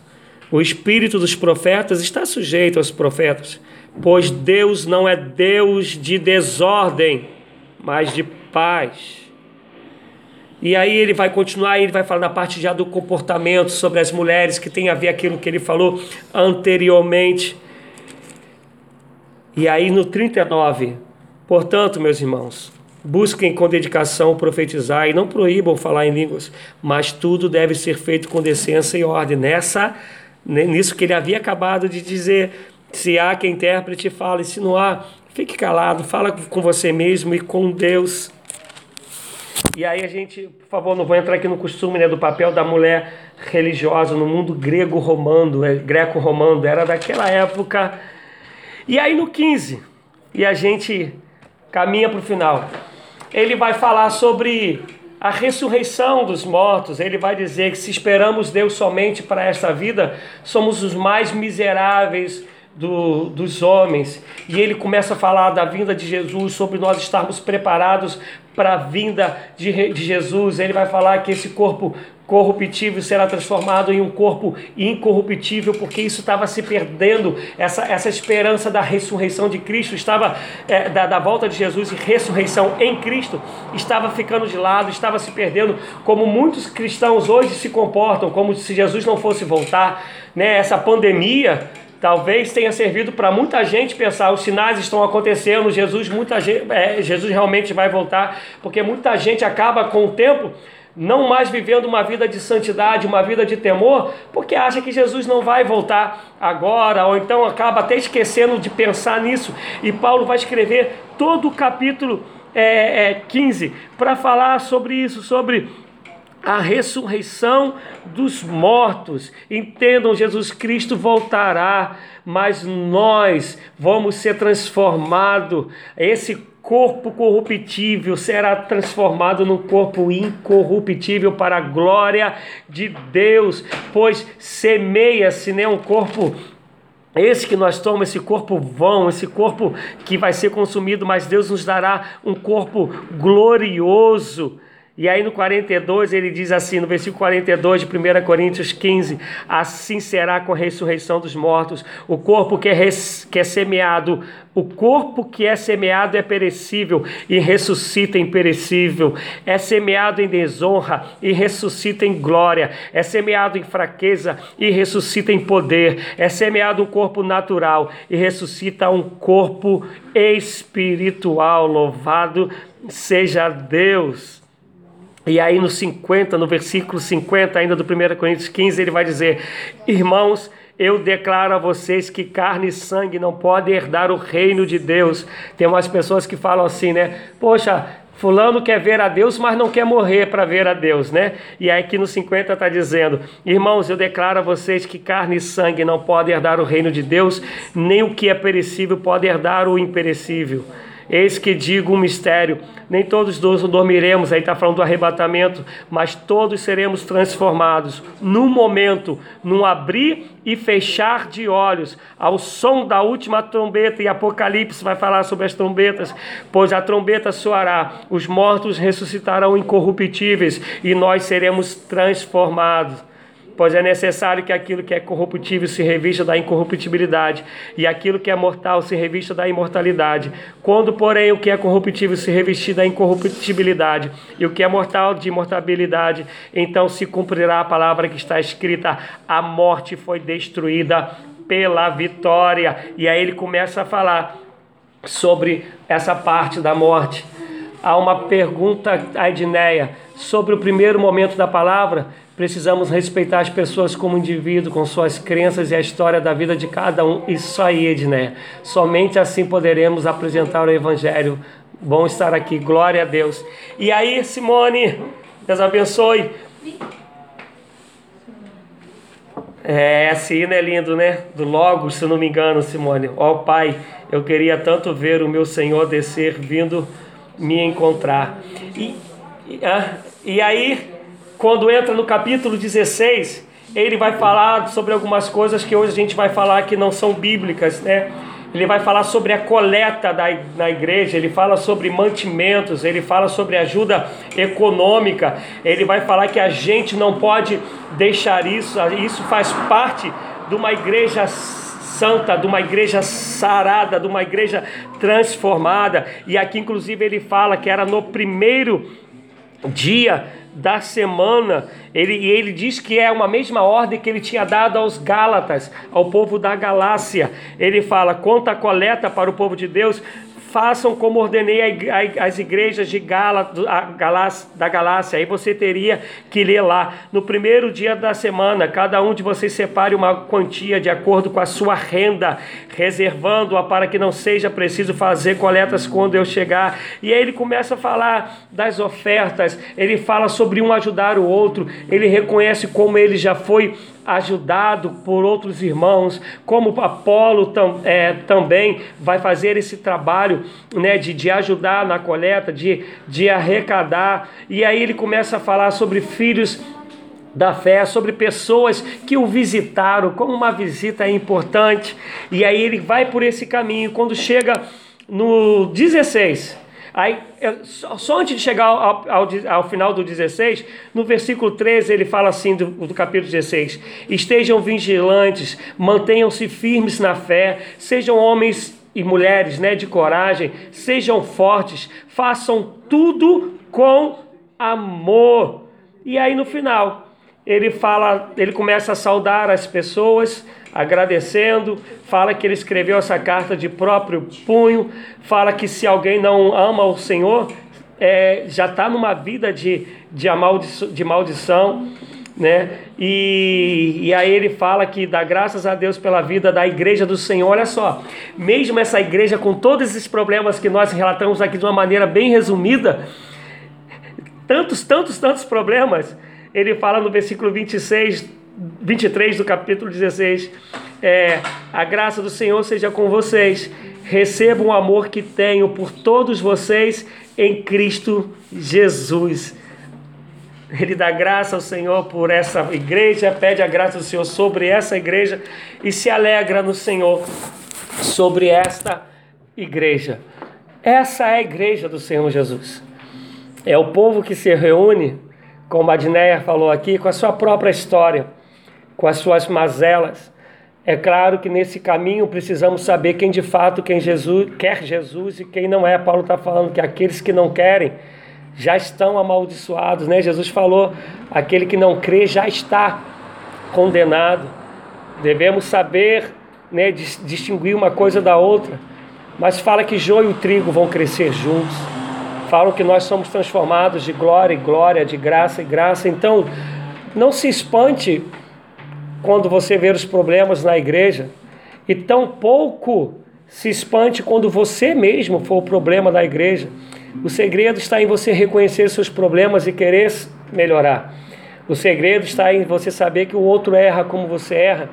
O espírito dos profetas está sujeito aos profetas, pois Deus não é Deus de desordem, mas de paz e aí ele vai continuar, ele vai falar na parte já do comportamento sobre as mulheres, que tem a ver aquilo que ele falou anteriormente. E aí no 39, portanto, meus irmãos, busquem com dedicação profetizar e não proíbam falar em línguas, mas tudo deve ser feito com decência e ordem. Nessa, nisso que ele havia acabado de dizer, se há quem intérprete, fale, se não há, fique calado, fala com você mesmo e com Deus. E aí a gente, por favor, não vou entrar aqui no costume né, do papel da mulher religiosa no mundo grego-romano, é, greco-romano, era daquela época. E aí no 15, e a gente caminha para o final, ele vai falar sobre a ressurreição dos mortos. Ele vai dizer que se esperamos Deus somente para esta vida, somos os mais miseráveis do, dos homens. E ele começa a falar da vinda de Jesus, sobre nós estarmos preparados para a vinda de, de Jesus. Ele vai falar que esse corpo corruptível será transformado em um corpo incorruptível, porque isso estava se perdendo, essa, essa esperança da ressurreição de Cristo, estava é, da, da volta de Jesus e ressurreição em Cristo, estava ficando de lado, estava se perdendo, como muitos cristãos hoje se comportam, como se Jesus não fosse voltar, né? Essa pandemia talvez tenha servido para muita gente pensar: os sinais estão acontecendo, Jesus, muita gente, é, Jesus realmente vai voltar, porque muita gente acaba com o tempo não mais vivendo uma vida de santidade, uma vida de temor, porque acha que Jesus não vai voltar agora, ou então acaba até esquecendo de pensar nisso. E Paulo vai escrever todo o capítulo é, é, 15 para falar sobre isso, sobre a ressurreição dos mortos. Entendam, Jesus Cristo voltará, mas nós vamos ser transformados. Esse corpo corruptível será transformado num corpo incorruptível para a glória de Deus, pois semeia-se né, um corpo esse que nós tomamos, esse corpo vão, esse corpo que vai ser consumido, mas Deus nos dará um corpo glorioso. E aí no 42 ele diz assim, no versículo 42 de 1 Coríntios 15: Assim será com a ressurreição dos mortos. O corpo que é, res, que é semeado, o corpo que é semeado é perecível e ressuscita imperecível. É semeado em desonra e ressuscita em glória. É semeado em fraqueza e ressuscita em poder. É semeado um corpo natural e ressuscita um corpo espiritual. Louvado seja Deus. E aí no 50, no versículo 50 ainda do 1 Coríntios 15, ele vai dizer: Irmãos, eu declaro a vocês que carne e sangue não podem herdar o reino de Deus. Tem umas pessoas que falam assim, né? Poxa, Fulano quer ver a Deus, mas não quer morrer para ver a Deus, né? E aí aqui no 50 está dizendo: Irmãos, eu declaro a vocês que carne e sangue não podem herdar o reino de Deus, nem o que é perecível pode herdar o imperecível. Eis que digo um mistério: nem todos nós dormiremos, aí está falando do arrebatamento, mas todos seremos transformados num momento, num abrir e fechar de olhos, ao som da última trombeta, e Apocalipse vai falar sobre as trombetas, pois a trombeta soará, os mortos ressuscitarão incorruptíveis e nós seremos transformados pois é necessário que aquilo que é corruptível se revista da incorruptibilidade, e aquilo que é mortal se revista da imortalidade. Quando, porém, o que é corruptível se revestir da incorruptibilidade, e o que é mortal de imortalidade, então se cumprirá a palavra que está escrita: a morte foi destruída pela vitória. E aí ele começa a falar sobre essa parte da morte. Há uma pergunta a Edneia sobre o primeiro momento da palavra Precisamos respeitar as pessoas como indivíduo, com suas crenças e a história da vida de cada um. Isso aí, Edné. Somente assim poderemos apresentar o Evangelho. Bom estar aqui, glória a Deus. E aí, Simone, Deus abençoe. É, esse hino é lindo, né? Do logo, se não me engano, Simone. Ó oh, Pai, eu queria tanto ver o meu Senhor descer, vindo me encontrar. E, e, ah, e aí, quando entra no capítulo 16, ele vai falar sobre algumas coisas que hoje a gente vai falar que não são bíblicas, né? Ele vai falar sobre a coleta da, na igreja, ele fala sobre mantimentos, ele fala sobre ajuda econômica, ele vai falar que a gente não pode deixar isso, isso faz parte de uma igreja santa, de uma igreja sarada, de uma igreja transformada. E aqui, inclusive, ele fala que era no primeiro dia da semana, ele, e ele diz que é uma mesma ordem que ele tinha dado aos Gálatas, ao povo da Galácia. Ele fala: conta a coleta para o povo de Deus, façam como ordenei as igrejas de Gala, da Galácia. Aí você teria que ler lá. No primeiro dia da semana, cada um de vocês separe uma quantia de acordo com a sua renda, reservando-a para que não seja preciso fazer coletas quando eu chegar. E aí ele começa a falar das ofertas, ele fala sobre um ajudar o outro, ele reconhece como ele já foi ajudado por outros irmãos, como Apolo tam, é, também vai fazer esse trabalho né, de, de ajudar na coleta, de, de arrecadar. E aí ele começa a falar sobre filhos da fé, sobre pessoas que o visitaram, como uma visita importante. E aí ele vai por esse caminho. Quando chega no 16, Aí, só antes de chegar ao, ao, ao, final do 16, no versículo 13, ele fala assim do, do capítulo 16: Estejam vigilantes, mantenham-se firmes na fé, sejam homens e mulheres né, de coragem, sejam fortes, façam tudo com amor. E aí no final, ele fala, ele começa a saudar as pessoas, agradecendo, fala que ele escreveu essa carta de próprio punho, fala que se alguém não ama o Senhor, é, já está numa vida de, de, amaldiço, de maldição, né? E, e aí ele fala que dá graças a Deus pela vida da igreja do Senhor. Olha só, mesmo essa igreja com todos esses problemas que nós relatamos aqui de uma maneira bem resumida, tantos, tantos, tantos problemas, ele fala no versículo 26 23 do capítulo 16. É, a graça do Senhor seja com vocês. Recebam o amor que tenho por todos vocês em Cristo Jesus. Ele dá graça ao Senhor por essa igreja, pede a graça do Senhor sobre essa igreja e se alegra no Senhor sobre esta igreja. Essa é a igreja do Senhor Jesus. É o povo que se reúne, como a Adneia falou aqui, com a sua própria história com as suas mazelas. É claro que nesse caminho precisamos saber quem de fato quem Jesus quer Jesus e quem não é. Paulo está falando que aqueles que não querem já estão amaldiçoados, né? Jesus falou: aquele que não crê já está condenado. Devemos saber, né, distinguir uma coisa da outra. Mas fala que joio e trigo vão crescer juntos. falam que nós somos transformados de glória em glória, de graça em graça. Então, não se espante quando você ver os problemas na igreja e tampouco se espante quando você mesmo for o problema da igreja. O segredo está em você reconhecer seus problemas e querer melhorar. O segredo está em você saber que o outro erra como você erra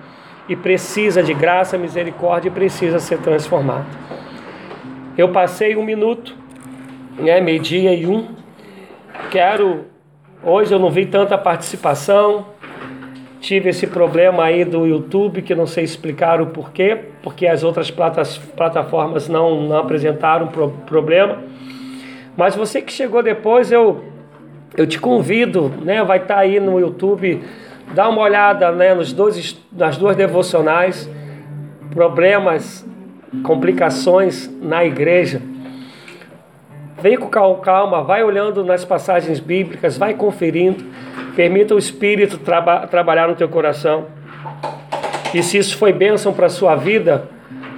e precisa de graça, misericórdia e precisa ser transformado. Eu passei um minuto, né, meio-dia e um. Quero. Hoje eu não vi tanta participação. Tive esse problema aí do YouTube que não sei explicar o porquê, porque as outras plataformas não, não apresentaram pro, problema. Mas você que chegou depois, eu, eu te convido, né? Vai estar tá aí no YouTube, dá uma olhada né, nos dois, nas duas devocionais, problemas, complicações na igreja. Vem com calma, vai olhando nas passagens bíblicas, vai conferindo, permita o Espírito traba, trabalhar no teu coração. E se isso foi bênção para a sua vida,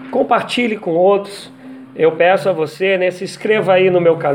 compartilhe com outros. Eu peço a você, né, se inscreva aí no meu canal.